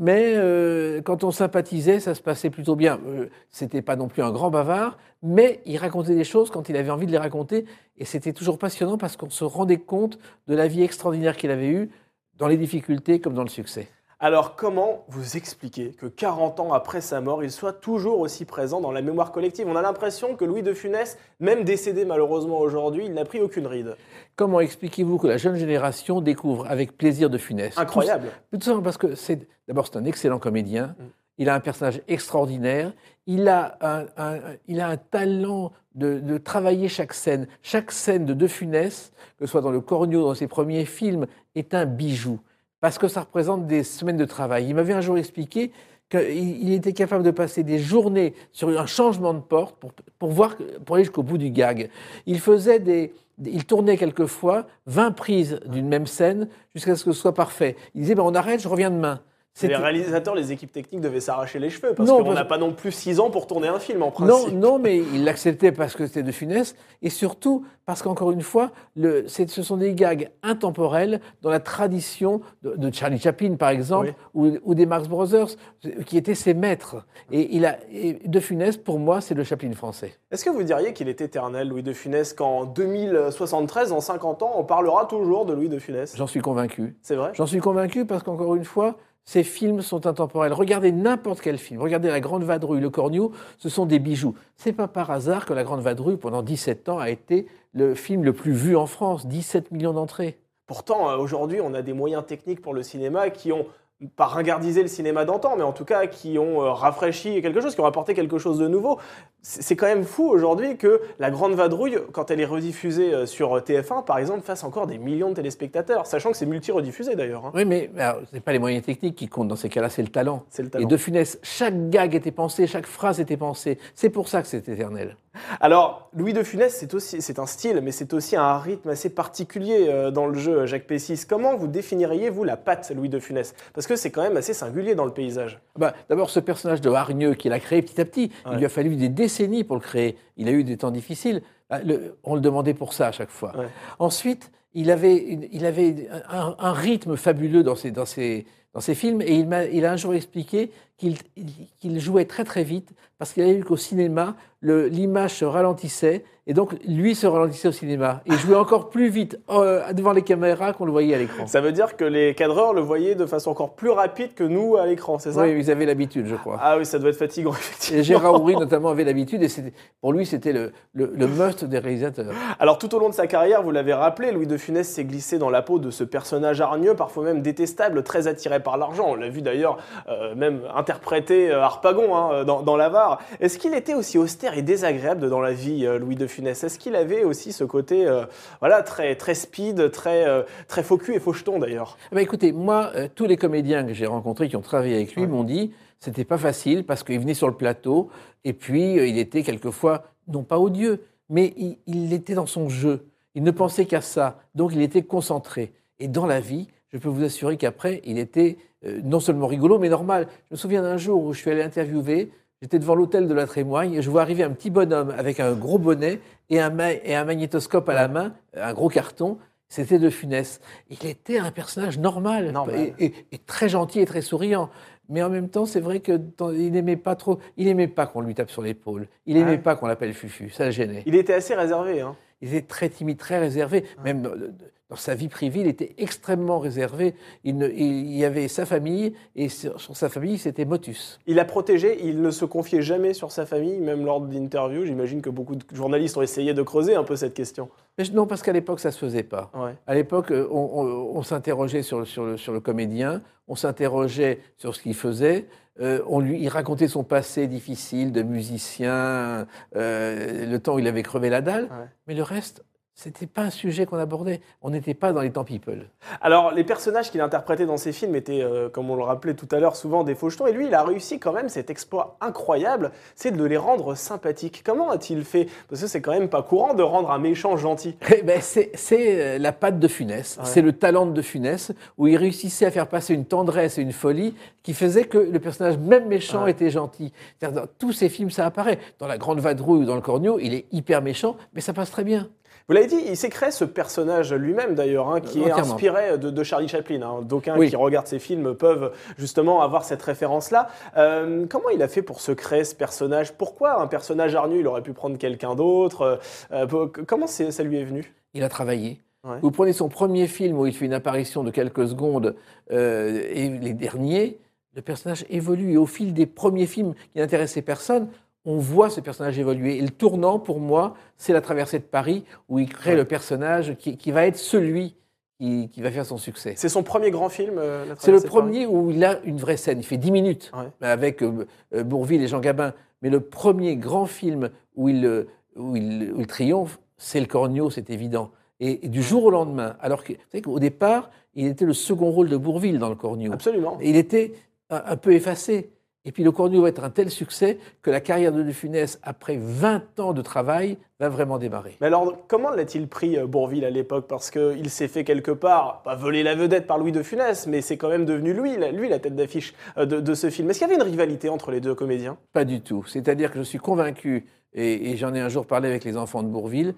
Mais euh, quand on sympathisait, ça se passait plutôt bien. Euh, c'était pas non plus un grand bavard, mais il racontait des choses quand il avait envie de les raconter. Et c'était toujours passionnant parce qu'on se rendait compte de la vie extraordinaire qu'il avait eue, dans les difficultés comme dans le succès. Alors comment vous expliquez que 40 ans après sa mort, il soit toujours aussi présent dans la mémoire collective? On a l'impression que Louis de Funès, même décédé malheureusement aujourd'hui, il n'a pris aucune ride. Comment expliquez-vous que la jeune génération découvre avec plaisir de Funès? Incroyable. Tout, tout simplement parce que c'est d'abord c'est un excellent comédien. Mm. Il a un personnage extraordinaire. Il a un, un- il a un talent de, de travailler chaque scène. Chaque scène de De Funès, que ce soit dans le Cornio, dans ses premiers films, est un bijou parce que ça représente des semaines de travail. Il m'avait un jour expliqué qu'il il était capable de passer des journées sur un changement de porte pour, pour, voir, pour aller jusqu'au bout du gag. Il faisait des, il tournait quelquefois 20 prises d'une même scène jusqu'à ce que ce soit parfait. Il disait ben, on arrête, je reviens demain. Les réalisateurs, les équipes techniques devaient s'arracher les cheveux parce qu'on parce- n'a pas non plus 6 ans pour tourner un film en principe. non, mais il l'acceptait parce que c'était de funeste, et surtout parce qu'encore une fois, le, ce sont des gags intemporels dans la tradition de, de Charlie Chaplin, par exemple, ou, ou des Marx Brothers, qui étaient ses maîtres. Et, il a, et de funeste, pour moi, c'est le Chaplin français. Est-ce que vous diriez qu'il est éternel, Louis de Funès, qu'en 2073, en 50 ans, on parlera toujours de Louis de Funès? J'en suis convaincu. C'est vrai? J'en suis convaincu parce qu'encore une fois, ces films sont intemporels. Regardez n'importe quel film. Regardez La Grande Vadrouille, Le Cornio, ce sont des bijoux. C'est pas par hasard que La Grande Vadrouille, pendant 17 ans, a été le film le plus vu en France. 17 millions d'entrées. Pourtant, euh, aujourd'hui, on a des moyens techniques pour le cinéma qui ont pas ringardisé le cinéma d'antan, mais en tout cas qui ont euh, rafraîchi quelque chose, qui ont apporté quelque chose de nouveau. C'est quand même fou aujourd'hui que La Grande Vadrouille, quand elle est rediffusée euh, sur TF1, par exemple, fasse encore des millions de téléspectateurs, sachant que c'est multi-rediffusé d'ailleurs. hein. Oui, mais ce n'est pas les moyens techniques qui comptent dans ces cas-là, c'est le talent. Le Et talent. de Funès, chaque gag était pensé, chaque phrase était pensée. C'est pour ça que c'est éternel. Alors, Louis de Funès, c'est aussi, c'est un style, mais c'est aussi un rythme assez particulier euh, dans le jeu, Jacques Pessis. Comment vous définiriez, vous, la patte Louis de Funès? Parce que c'est quand même assez singulier dans le paysage. Bah, D'abord, ce personnage de hargneux qu'il a créé petit à petit, Ouais. il lui a fallu des décennies pour le créer. Il a eu des temps difficiles. Ah, le- on le demandait pour ça à chaque fois. Ouais. Ensuite, il avait, une- il avait un, un rythme fabuleux dans ses, dans ses, dans ses films et il, m'a- il a un jour expliqué qu'il jouait très très vite parce qu'il avait vu qu'au cinéma, l'image se ralentissait et donc lui se ralentissait au cinéma. Il jouait encore plus vite euh, devant les caméras qu'on le voyait à l'écran. Ça veut dire que les cadreurs le voyaient de façon encore plus rapide que nous à l'écran, c'est ça? Oui, ils avaient l'habitude, je crois. Ah oui, ça doit être fatigant, effectivement. Et Gérard Houry, notamment, avait l'habitude, et pour lui, c'était le, le, le must des réalisateurs. Alors tout au long de sa carrière, vous l'avez rappelé, Louis de Funès s'est glissé dans la peau de ce personnage hargneux, parfois même détestable, très attiré par l'argent. On l'a vu d'ailleurs euh, même euh, Harpagon hein, dans, dans l'avare. Est-ce qu'il était aussi austère et désagréable dans la vie, euh, Louis de Funès? Est-ce qu'il avait aussi ce côté euh, voilà, très, très speed, très, euh, très faux cul et faucheton d'ailleurs? Ben, écoutez, moi, euh, tous les comédiens que j'ai rencontrés qui ont travaillé avec lui m'ont dit c'était pas facile parce qu'il venait sur le plateau et puis euh, il était quelquefois, non pas odieux, mais il, il était dans son jeu. Il ne pensait qu'à ça. Donc il était concentré. Et dans la vie, je peux vous assurer qu'après, il était euh, non seulement rigolo, mais normal. Je me souviens d'un jour où je suis allé interviewer, j'étais devant l'hôtel de la Trémoigne et je vois arriver un petit bonhomme avec un gros bonnet et un, ma- et un magnétoscope à la main, un gros carton. C'était de Funès. Il était un personnage normal, Normal. Et, et- et très gentil et très souriant. Mais en même temps, c'est vrai que dans- il n'aimait pas trop. Il n'aimait pas qu'on lui tape sur l'épaule. Il n'aimait Ouais. pas qu'on l'appelle Fufu. Ça le gênait. Il était assez réservé. Hein. Il était très timide, très réservé. Même dans, sa vie privée, il était extrêmement réservé. Il, ne- il y avait sa famille, et sur, sur sa famille, c'était Motus. Il a protégé, il ne se confiait jamais sur sa famille, même lors d'interviews. J'imagine que beaucoup de journalistes ont essayé de creuser un peu cette question. Mais non, parce qu'à l'époque, ça ne se faisait pas. Ouais. À l'époque, euh, on, on- on s'interrogeait sur, le- sur le, sur le comédien, on s'interrogeait sur ce qu'il faisait. euh, on lui, il racontait son passé difficile de musicien, euh, le temps où il avait crevé la dalle. Ouais. Mais le reste, c'était pas un sujet qu'on abordait. On n'était pas dans les temps people. Alors, les personnages qu'il interprétait dans ses films étaient, euh, comme on le rappelait tout à l'heure, souvent des fauchetons. Et lui, il a réussi quand même cet exploit incroyable, c'est de les rendre sympathiques. Comment a-t-il fait? Parce que c'est quand même pas courant de rendre un méchant gentil. Eh ben, c'est euh, la patte de Funès, Ouais. c'est le talent de Funès, où il réussissait à faire passer une tendresse et une folie qui faisait que le personnage, même méchant, Ouais. était gentil. Dans tous ses films, ça apparaît. Dans La Grande Vadrouille ou dans Le Cornio, il est hyper méchant, mais ça passe très bien. Vous l'avez dit, il s'est créé ce personnage lui-même d'ailleurs, hein, qui est Entièrement. inspiré de, de Charlie Chaplin. hein. D'aucuns Oui. qui regardent ses films peuvent justement avoir cette référence-là. Euh, comment il a fait pour se créer ce personnage? Pourquoi un personnage hargneux Il aurait pu prendre quelqu'un d'autre? Euh, euh, comment ça lui est venu? Il a travaillé. Ouais. Vous prenez son premier film où il fait une apparition de quelques secondes euh, et les derniers, le personnage évolue. Et au fil des premiers films qui n'intéressaient personne, on voit ce personnage évoluer. Et le tournant, pour moi, c'est la traversée de Paris où il crée Ouais. le personnage qui, qui va être celui qui, qui va faire son succès. C'est son premier grand film euh, La C'est le Traversée de Paris premier où il a une vraie scène. Il fait 10 minutes Ouais. avec euh, euh, Bourville et Jean Gabin. Mais le premier grand film où il, euh, où il, où il triomphe, c'est le Cornio, c'est évident. Et, et du jour au lendemain, alors que, vous savez qu'au départ, il était le second rôle de Bourville dans le Cornio. Absolument. Et il était un, un peu effacé. Et puis le Cornio va être un tel succès que la carrière de De Funès, après 20 ans de travail, va vraiment démarrer. Mais alors, comment l'a-t-il pris euh, Bourville à l'époque? Parce qu'il s'est fait quelque part, pas voler la vedette par Louis de Funès, mais c'est quand même devenu lui, lui la tête d'affiche euh, de, de ce film. Est-ce qu'il y avait une rivalité entre les deux comédiens? Pas du tout. C'est-à-dire que je suis convaincu, et, et j'en ai un jour parlé avec les enfants de Bourville,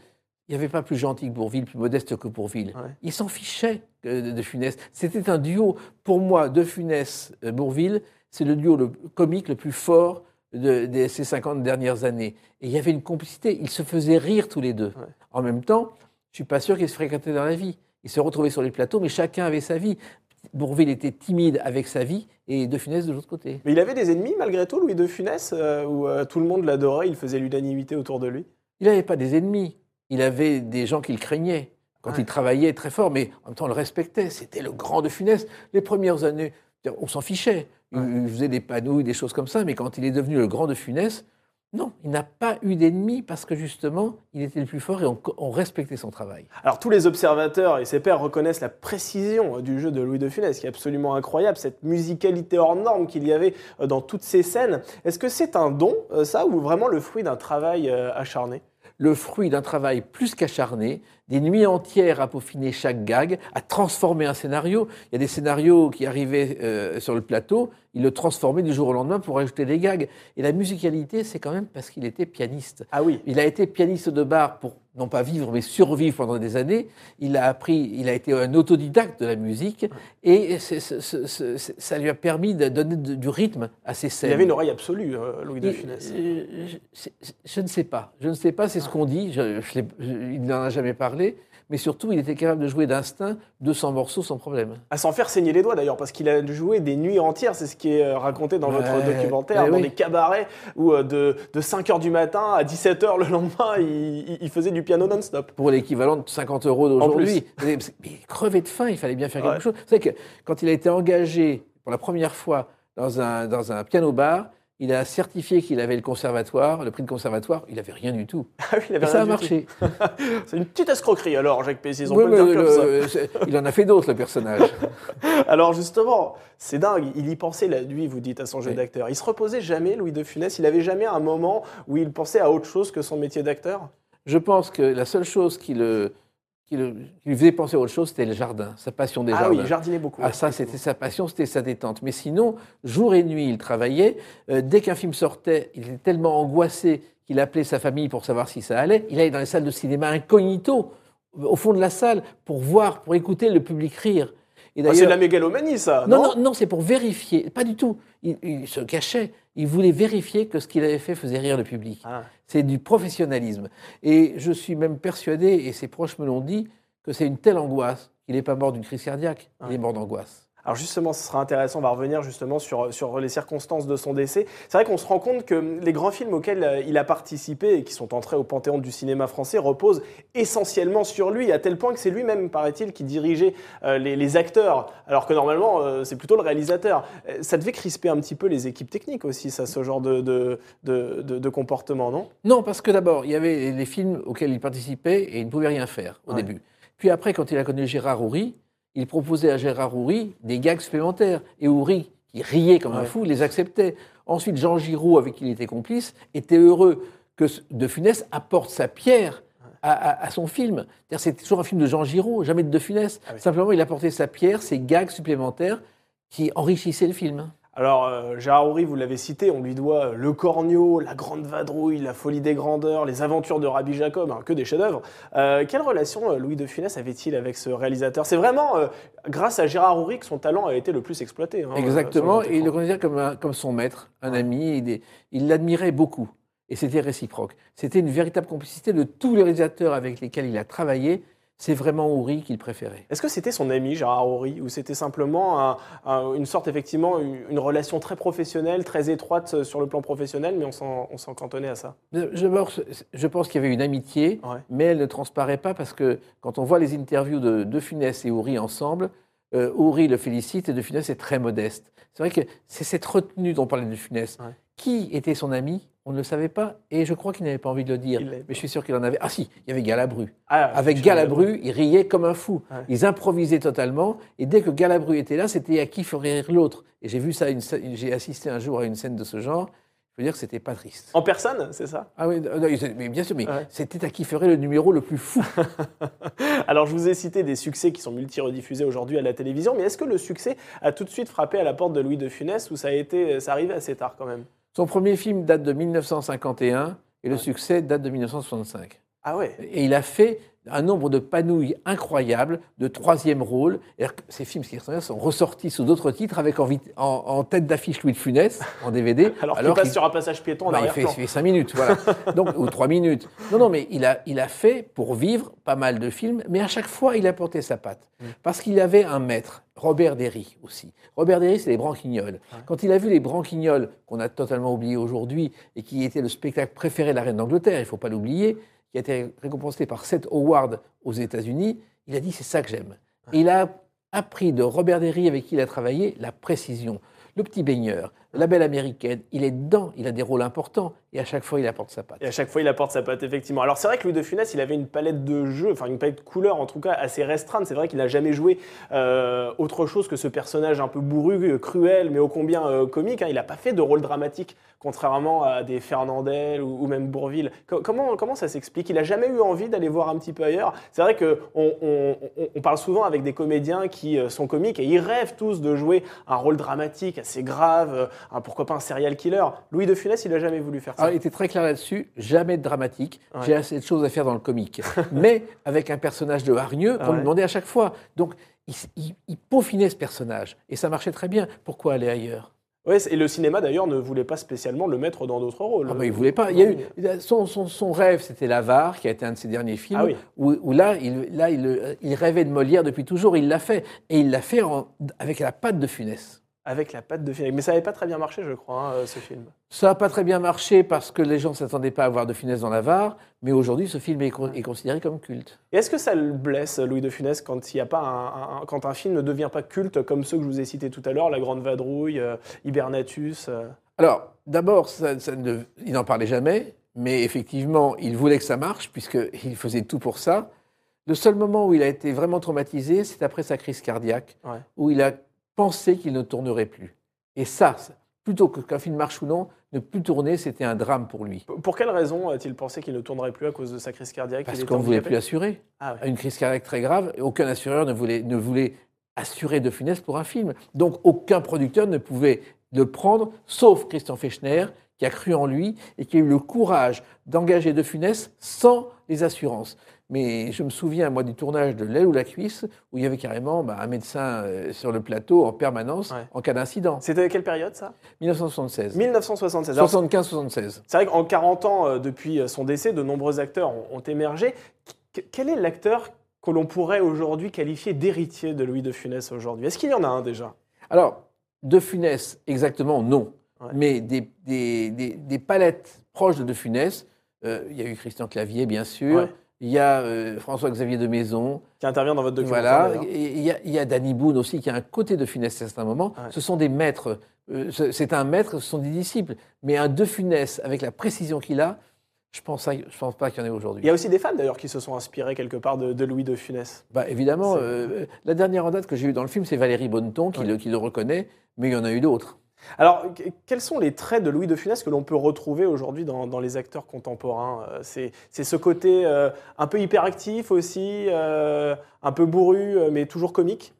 il n'y avait pas plus gentil que Bourville, plus modeste que Bourville. Ouais. Ils s'en fichaient euh, de, de Funès. C'était un duo, pour moi, de Funès-Bourville, c'est le duo le comique le plus fort de, de ces 50 dernières années. Et il y avait une complicité, ils se faisaient rire tous les deux. Ouais. En même temps, je ne suis pas sûr qu'ils se fréquentaient dans la vie. Ils se retrouvaient sur les plateaux, mais chacun avait sa vie. Bourville était timide avec sa vie et De Funès de l'autre côté. Mais il avait des ennemis malgré tout, Louis de Funès, euh, où euh, tout le monde l'adorait, il faisait l'unanimité autour de lui? Il n'avait pas des ennemis. Il avait des gens qu'il craignait. Quand Ouais. il travaillait très fort, mais en même temps, on le respectait. C'était le grand de Funès. Les premières années, on s'en fichait. Il, Ouais. il faisait des panouilles, des choses comme ça. Mais quand il est devenu le grand de Funès, non, il n'a pas eu d'ennemis parce que justement, il était le plus fort et on, on respectait son travail. Alors tous les observateurs et ses pairs reconnaissent la précision euh, du jeu de Louis de Funès, qui est absolument incroyable, cette musicalité hors norme qu'il y avait euh, dans toutes ces scènes. Est-ce que c'est un don, euh, ça, ou vraiment le fruit d'un travail acharné? Le fruit d'un travail plus qu'acharné, des nuits entières à peaufiner chaque gag, à transformer un scénario. Il y a des scénarios qui arrivaient euh, sur le plateau, il le transformait du jour au lendemain pour ajouter des gags. Et la musicalité, c'est quand même parce qu'il était pianiste. Ah oui. Il a été pianiste de bar pour non pas vivre, mais survivre pendant des années. Il a appris, il a été un autodidacte de la musique, et ça lui a permis de donner du rythme à ses scènes. Il avait une oreille absolue, euh, Louis de Funès. euh, je, ne sais pas. Je ne sais pas, c'est ce qu'on dit. Il n'en a jamais parlé. Mais surtout, il était capable de jouer d'instinct 200 morceaux sans problème. À s'en faire saigner les doigts d'ailleurs, parce qu'il a joué des nuits entières, c'est ce qui est euh, raconté dans votre documentaire, dans oui. des cabarets où euh, de, de 5h du matin à 17h le lendemain, il, il- il faisait du piano non-stop. Pour l'équivalent de 50 euros d'aujourd'hui. Mais mais crevé de faim, il fallait bien faire Ouais. quelque chose. Vous savez que quand il a été engagé pour la première fois dans un, dans un piano-bar, il a certifié qu'il avait le conservatoire, le prix de conservatoire. Il n'avait rien du tout. Ah oui, il avait Et ça a marché. C'est une petite escroquerie alors, Jacques Pessis, on Oui, peut le dire mais comme le- c'est- il en a fait d'autres, le personnage. Alors justement, c'est dingue, il y pensait la nuit, vous dites, à son jeu Oui. d'acteur. Il se reposait jamais, Louis de Funès, il avait jamais un moment où il pensait à autre chose que son métier d'acteur? Je pense que la seule chose qui, le, qui, le- qui lui faisait penser à autre chose, c'était le jardin, sa passion des Ah jardins. oui, il jardinait beaucoup. Ah, ça, c'était sa passion, c'était sa détente. Mais sinon, jour et nuit, il travaillait. Euh, dès qu'un film sortait, il était tellement angoissé qu'il appelait sa famille pour savoir si ça allait. Il allait dans les salles de cinéma incognito, au fond de la salle, pour voir, pour écouter le public rire. Et Ah, c'est de la mégalomanie ça, non, non, non, non, c'est pour vérifier. Pas du tout. Il, il se cachait. Il voulait vérifier que ce qu'il avait fait faisait rire le public. Ah. C'est du professionnalisme. Et je suis même persuadé, et ses proches me l'ont dit, que c'est une telle angoisse qu'il n'est pas mort d'une crise cardiaque. Il est mort d'angoisse. Alors justement, ce sera intéressant, on va revenir justement sur, sur les circonstances de son décès. C'est vrai qu'on se rend compte que les grands films auxquels euh, il a participé et qui sont entrés au panthéon du cinéma français reposent essentiellement sur lui, à tel point que c'est lui-même, paraît-il, qui dirigeait euh, les, les acteurs, alors que normalement, euh, c'est plutôt le réalisateur. Ça devait crisper un petit peu les équipes techniques aussi, ça, ce genre de, de, de- de- de comportement, non? Non, parce que d'abord, il y avait les films auxquels il participait et il ne pouvait rien faire au Ouais. début. Puis après, quand il a connu Gérard Houry, il proposait à Gérard Houry des gags supplémentaires. Et Houry, qui riait comme un fou, les acceptait. Ensuite, Jean Giraud, avec qui il était complice, était heureux que De Funès apporte sa pierre à, à- à son film. C'est toujours un film de Jean Giraud, jamais de De Funès. Ah oui. Simplement, il apportait sa pierre, ses gags supplémentaires qui enrichissaient le film. Alors, euh, Gérard Houry, vous l'avez cité, on lui doit euh, Le Cornio, La Grande Vadrouille, La Folie des Grandeurs, Les Aventures de Rabbi Jacob, hein, que des chefs-d'œuvre. Euh, quelle relation Louis de Funès avait-il avec ce réalisateur? C'est vraiment grâce à Gérard Houry que son talent a été le plus exploité. hein, Exactement, et il le considère comme, un- comme son maître, un ami, il l'admirait beaucoup. Et c'était réciproque. C'était une véritable complicité de tous les réalisateurs avec lesquels il a travaillé. C'est vraiment Houry qu'il préférait. Est-ce que c'était son ami, Gérard Houry, ou c'était simplement un- un- une sorte, effectivement, une, relation très professionnelle, très étroite euh, sur le plan professionnel, mais on s'en on s'en cantonnait à ça? Je, je pense qu'il y avait une amitié, Ouais. mais elle ne transparaît pas parce que quand on voit les interviews de De Funès et Houry ensemble, euh, le félicite et De Funès est très modeste. C'est vrai que c'est cette retenue dont parlait De Funès. Ouais. Qui était son ami? On ne le savait pas et je crois qu'il n'avait pas envie de le dire. Il Mais je suis sûr qu'il en avait. Ah si, il y avait Galabru. Ah, Avec Galabru, ils riaient comme un fou. Ouais. Ils improvisaient totalement. Et dès que Galabru était là, c'était à qui ferait rire l'autre. Et j'ai vu ça, une j'ai assisté un jour à une scène de ce genre. Je veux dire que c'était pas triste. En personne, c'est ça? Ah oui, non, mais bien sûr, mais Ouais. c'était à qui ferait le numéro le plus fou. Alors, je vous ai cité des succès qui sont multi-rediffusés aujourd'hui à la télévision, mais est-ce que le succès a tout de suite frappé à la porte de Louis de Funès ou ça a été, ça arrivait assez tard quand même? Son premier film date de 1951 et le succès date de 1965. Ah ouais Et il a fait un nombre de panouilles incroyables, de troisième rôle. Ces films qui sont ressortis sous d'autres titres avec en, vit- en- en tête d'affiche Louis de Funès en DVD. Alors, qu'il passe sur un passage piéton en Bah, il fait, il fait cinq minutes, voilà. Donc, ou trois minutes. Non, non, mais il a, il a fait, pour vivre, pas mal de films, mais à chaque fois, il a porté sa patte. Mm. Parce qu'il avait un maître, Robert Derry aussi. Robert Derry, c'est les Branquignoles. Quand il a vu les Branquignoles, qu'on a totalement oublié aujourd'hui, et qui était le spectacle préféré de la reine d'Angleterre, il ne faut pas l'oublier, qui a été récompensé par sept awards aux États-Unis, il a dit c'est ça que j'aime. Et il a appris de Robert Derry, avec qui il a travaillé, la précision. Le petit baigneur, La Belle Américaine, il est dedans, il a des rôles importants, et à chaque fois, il apporte sa patte. Et à chaque fois, il apporte sa patte, effectivement. Alors, c'est vrai que Louis de Funès, il avait une palette de jeux, enfin une palette de couleurs, en tout cas, assez restreinte. C'est vrai qu'il n'a jamais joué euh, autre chose que ce personnage un peu bourru, euh, cruel, mais ô combien euh, comique. hein. Il n'a pas fait de rôle dramatique, contrairement à des Fernandel ou, même Bourville. Co- comment, ça s'explique? Il n'a jamais eu envie d'aller voir un petit peu ailleurs. C'est vrai qu'on on, parle souvent avec des comédiens qui sont comiques et ils rêvent tous de jouer un rôle dramatique assez grave, un- pourquoi pas un serial killer. Louis de Funès, il n'a jamais voulu faire ça. Alors, il était très clair là-dessus, jamais de dramatique, Ouais. j'ai assez de choses à faire dans le comique. Mais avec un personnage de hargneux qu'on Ouais. lui demandait à chaque fois. Donc, il, il- il peaufinait ce personnage, et ça marchait très bien. Pourquoi aller ailleurs? Ouais, et le cinéma d'ailleurs ne voulait pas spécialement le mettre dans d'autres rôles. Ah bah, il voulait pas. Il y a eu, il a- son, son- son rêve, c'était L'Avare, qui a été un de ses derniers films, Ah oui. où, où là, il, là il, il rêvait de Molière depuis toujours, il l'a fait. Et il l'a fait en- avec la patte de Funès. Avec la patte de Funès. Mais ça n'avait pas très bien marché, je crois, hein, euh, ce film. Ça n'a pas très bien marché parce que les gens ne s'attendaient pas à voir de Funès dans L'Avare, mais aujourd'hui, ce film est, con- est considéré comme culte. Et est-ce que ça le blesse, Louis de Funès, quand, il y a pas un, un- quand un film ne devient pas culte comme ceux que je vous ai cités tout à l'heure, La Grande Vadrouille, euh, Hibernatus euh, Alors, d'abord, ça- ça ne- il n'en parlait jamais, mais effectivement, il voulait que ça marche, puisqu'il faisait tout pour ça. Le seul moment où il a été vraiment traumatisé, c'est après sa crise cardiaque, Ouais. où il a pensé qu'il ne tournerait plus. Et ça, plutôt que qu'un film marche ou non, ne plus tourner, c'était un drame pour lui. Pour quelle raison a-t-il pensé qu'il ne tournerait plus à cause de sa crise cardiaque? Parce qu'on ne voulait plus assurer. Ah. Une crise cardiaque très grave, aucun assureur ne voulait, ne voulait assurer de Funès pour un film. Donc aucun producteur ne pouvait le prendre, sauf Christian Fechner, qui a cru en lui et qui a eu le courage d'engager de Funès sans les assurances. Mais je me souviens, moi, du tournage de L'aile ou la cuisse, où il y avait carrément bah, un médecin euh, sur le plateau en permanence Ouais. en cas d'incident. C'était à quelle période ça? 1976. 1976. Alors, 75-76. C'est vrai qu'en 40 ans, euh, depuis euh, son décès, de nombreux acteurs ont, ont émergé. Qu- quel est l'acteur que l'on pourrait aujourd'hui qualifier d'héritier de Louis de Funès aujourd'hui? Est-ce qu'il y en a un déjà? Alors, de Funès, exactement, non. Ouais. Mais des, des- des- des palettes proches de De Funès, euh, il y a eu Christian Clavier, bien sûr. Ouais. Il y a euh, François-Xavier de Maison. Qui intervient dans votre documentaire Voilà. il y, a, il y a Danny Boone aussi, qui a un côté de Funès à certains moments. Ouais. Ce sont des maîtres. Euh, ce- C'est un maître, ce sont des disciples. Mais un De Funès, avec la précision qu'il a, je ne pense, je pense pas qu'il y en ait aujourd'hui. Il y a aussi des femmes d'ailleurs qui se sont inspirées quelque part de, de Louis de Funès. Bah, évidemment, euh, la dernière en date que j'ai eue dans le film, c'est Valérie Bonneton qui, Ouais. le, qui le reconnaît, mais il y en a eu d'autres. Alors, que- quels sont les traits de Louis de Funès que l'on peut retrouver aujourd'hui dans, dans les acteurs contemporains? Euh, C'est ce côté euh, un peu hyperactif aussi, euh, un peu bourru, mais toujours comique?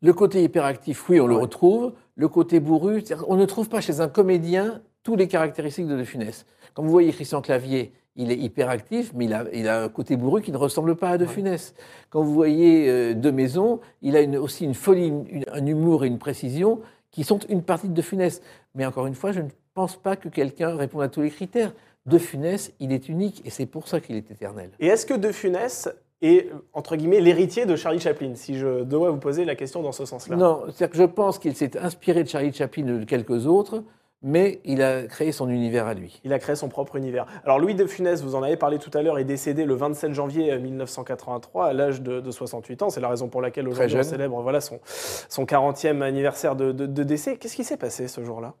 Le côté hyperactif, oui, on le retrouve. Le côté bourru, on ne trouve pas chez un comédien tous les caractéristiques de De Funès. Quand vous voyez Christian Clavier, il est hyperactif, mais il a, il a un côté bourru qui ne ressemble pas à De Funès. Quand vous voyez euh, De Maison, il a une- aussi une folie, une- un humour et une précision qui sont une partie de De Funès. Mais encore une fois, je ne pense pas que quelqu'un réponde à tous les critères. De Funès, il est unique et c'est pour ça qu'il est éternel. Et est-ce que De Funès est, entre guillemets, l'héritier de Charlie Chaplin Si je dois vous poser la question dans ce sens-là? Non, c'est-à-dire que je pense qu'il s'est inspiré de Charlie Chaplin et de quelques autres, mais il a créé son univers à lui. Il a créé son propre univers. Alors Louis de Funès, vous en avez parlé tout à l'heure, est décédé le 27 janvier 1983 à l'âge de, de 68 ans. C'est la raison pour laquelle aujourd'hui on célèbre voilà, son, son 40e anniversaire de, de- de décès. Qu'est-ce qui s'est passé ce jour-là?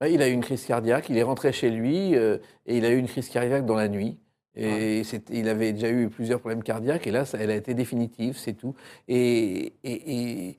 Ben, Il a eu une crise cardiaque, il est rentré chez lui euh, et il a eu une crise cardiaque dans la nuit. Et il avait déjà eu plusieurs problèmes cardiaques et là, ça, elle a été définitive, c'est tout. Et, et- et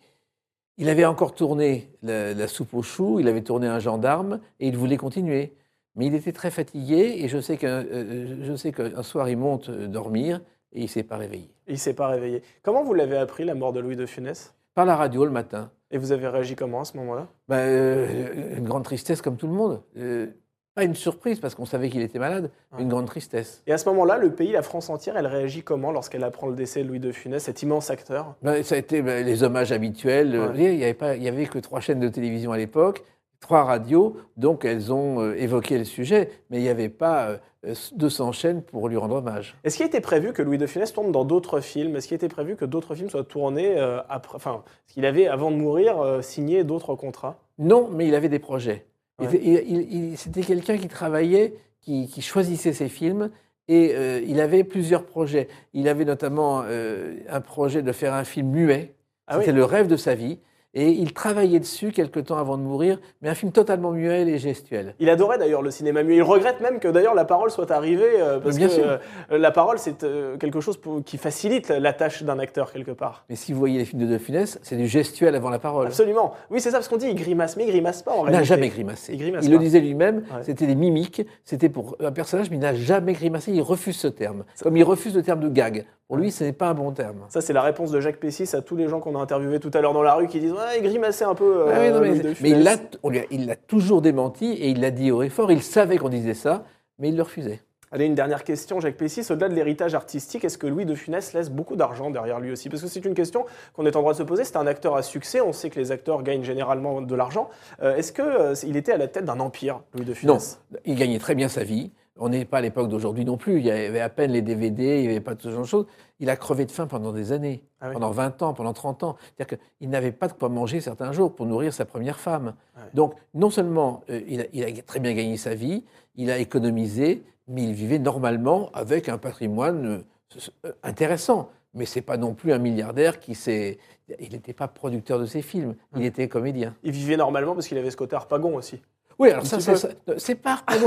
il avait encore tourné la, la soupe aux choux, il avait tourné un gendarme et il voulait continuer. Mais il était très fatigué et je sais qu'un euh, je sais qu'un soir, il monte euh, dormir et il ne s'est pas réveillé. Il ne s'est pas réveillé. Comment vous l'avez appris, la mort de Louis de Funès? Par la radio le matin. Et vous avez réagi comment à ce moment-là? Ben, euh, une grande tristesse comme tout le monde. Euh, pas une surprise parce qu'on savait qu'il était malade, mais une grande tristesse. Et à ce moment-là, le pays, la France entière, elle réagit comment lorsqu'elle apprend le décès de Louis de Funès, cet immense acteur? Ben, ça a été ben, les hommages habituels. Euh, Ouais. Il n'y avait, pas- il y avait que trois chaînes de télévision à l'époque, trois radios, donc elles ont euh, évoqué le sujet, mais il n'y avait pas euh, 200 chaînes pour lui rendre hommage. Est-ce qu'il était prévu que Louis de Funès tourne dans d'autres films? Est-ce qu'il était prévu que d'autres films soient tournés euh, après Enfin, qu'il avait, avant de mourir, euh, signé d'autres contrats? Non, mais il avait des projets. Ouais. C'était quelqu'un qui travaillait, qui, qui choisissait ses films, et euh, il avait plusieurs projets. Il avait notamment euh, un projet de faire un film muet. Ah oui. C'était le rêve de sa vie. Et il travaillait dessus quelque temps avant de mourir, mais un film totalement muet et gestuel. Il adorait d'ailleurs le cinéma muet. Il regrette même que d'ailleurs la parole soit arrivée, euh, parce Bien que sûr. euh, la parole c'est euh, quelque chose pour- qui facilite la tâche d'un acteur quelque part. Mais si vous voyez les films de De Funès, c'est du gestuel avant la parole. Absolument. Oui, c'est ça, parce qu'on dit il grimace, mais il grimace pas en Il n'a réalité. jamais grimacé. Il grimace Il pas. le disait lui-même, Ouais. c'était des mimiques, c'était pour un personnage, mais il n'a jamais grimacé, il refuse ce terme. Comme il refuse le terme de gag. Pour lui, ce n'est pas un bon terme. Ça, c'est la réponse de Jacques Pessis à tous les gens qu'on a interviewés tout à l'heure dans la rue qui disent Ouais, il grimaçait un peu. euh, Ah oui, non, mais de il l'a a- toujours démenti et il l'a dit haut et fort. Il savait qu'on disait ça, mais il le refusait. Allez, une dernière question, Jacques Pessis. Au-delà de l'héritage artistique, est-ce que Louis de Funès laisse beaucoup d'argent derrière lui aussi? Parce que c'est une question qu'on est en droit de se poser. C'est un acteur à succès. On sait que les acteurs gagnent généralement de l'argent. Euh, est-ce qu'il était à la tête d'un empire, Louis de Non, Funès? il gagnait très bien sa vie. On n'est pas à l'époque d'aujourd'hui non plus. Il y avait à peine les DVD, il n'y avait pas de ce genre de choses. Il a crevé de faim pendant des années, Ah oui. pendant 20 ans, pendant 30 ans. C'est-à-dire qu'il n'avait pas de quoi manger certains jours pour nourrir sa première femme. Ouais. Donc, non seulement euh, il, a, il a très bien gagné sa vie, il a économisé, mais il vivait normalement avec un patrimoine euh, euh, intéressant. Mais c'est pas non plus un milliardaire qui s'est. Il n'était pas producteur de ses films, il était comédien. Il vivait normalement parce qu'il avait ce côté harpagon aussi. Oui, alors ça, petit c'est ça.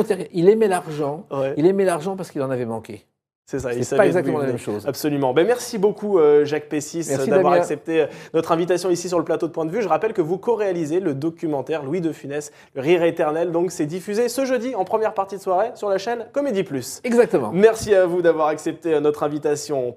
Terrible. Il aimait l'argent. Ouais. Il aimait l'argent parce qu'il en avait manqué. C'est ça. C'est pas exactement la même chose. Absolument. Ben, merci beaucoup, euh, Jacques Pessis, Merci, d'avoir accepté euh, notre invitation ici sur le plateau de Point de Vue. Je rappelle que vous co-réalisez le documentaire Louis de Funès, Le Rire éternel. Donc, c'est diffusé ce jeudi en première partie de soirée sur la chaîne Comédie Plus. Exactement. Merci à vous d'avoir accepté euh, notre invitation.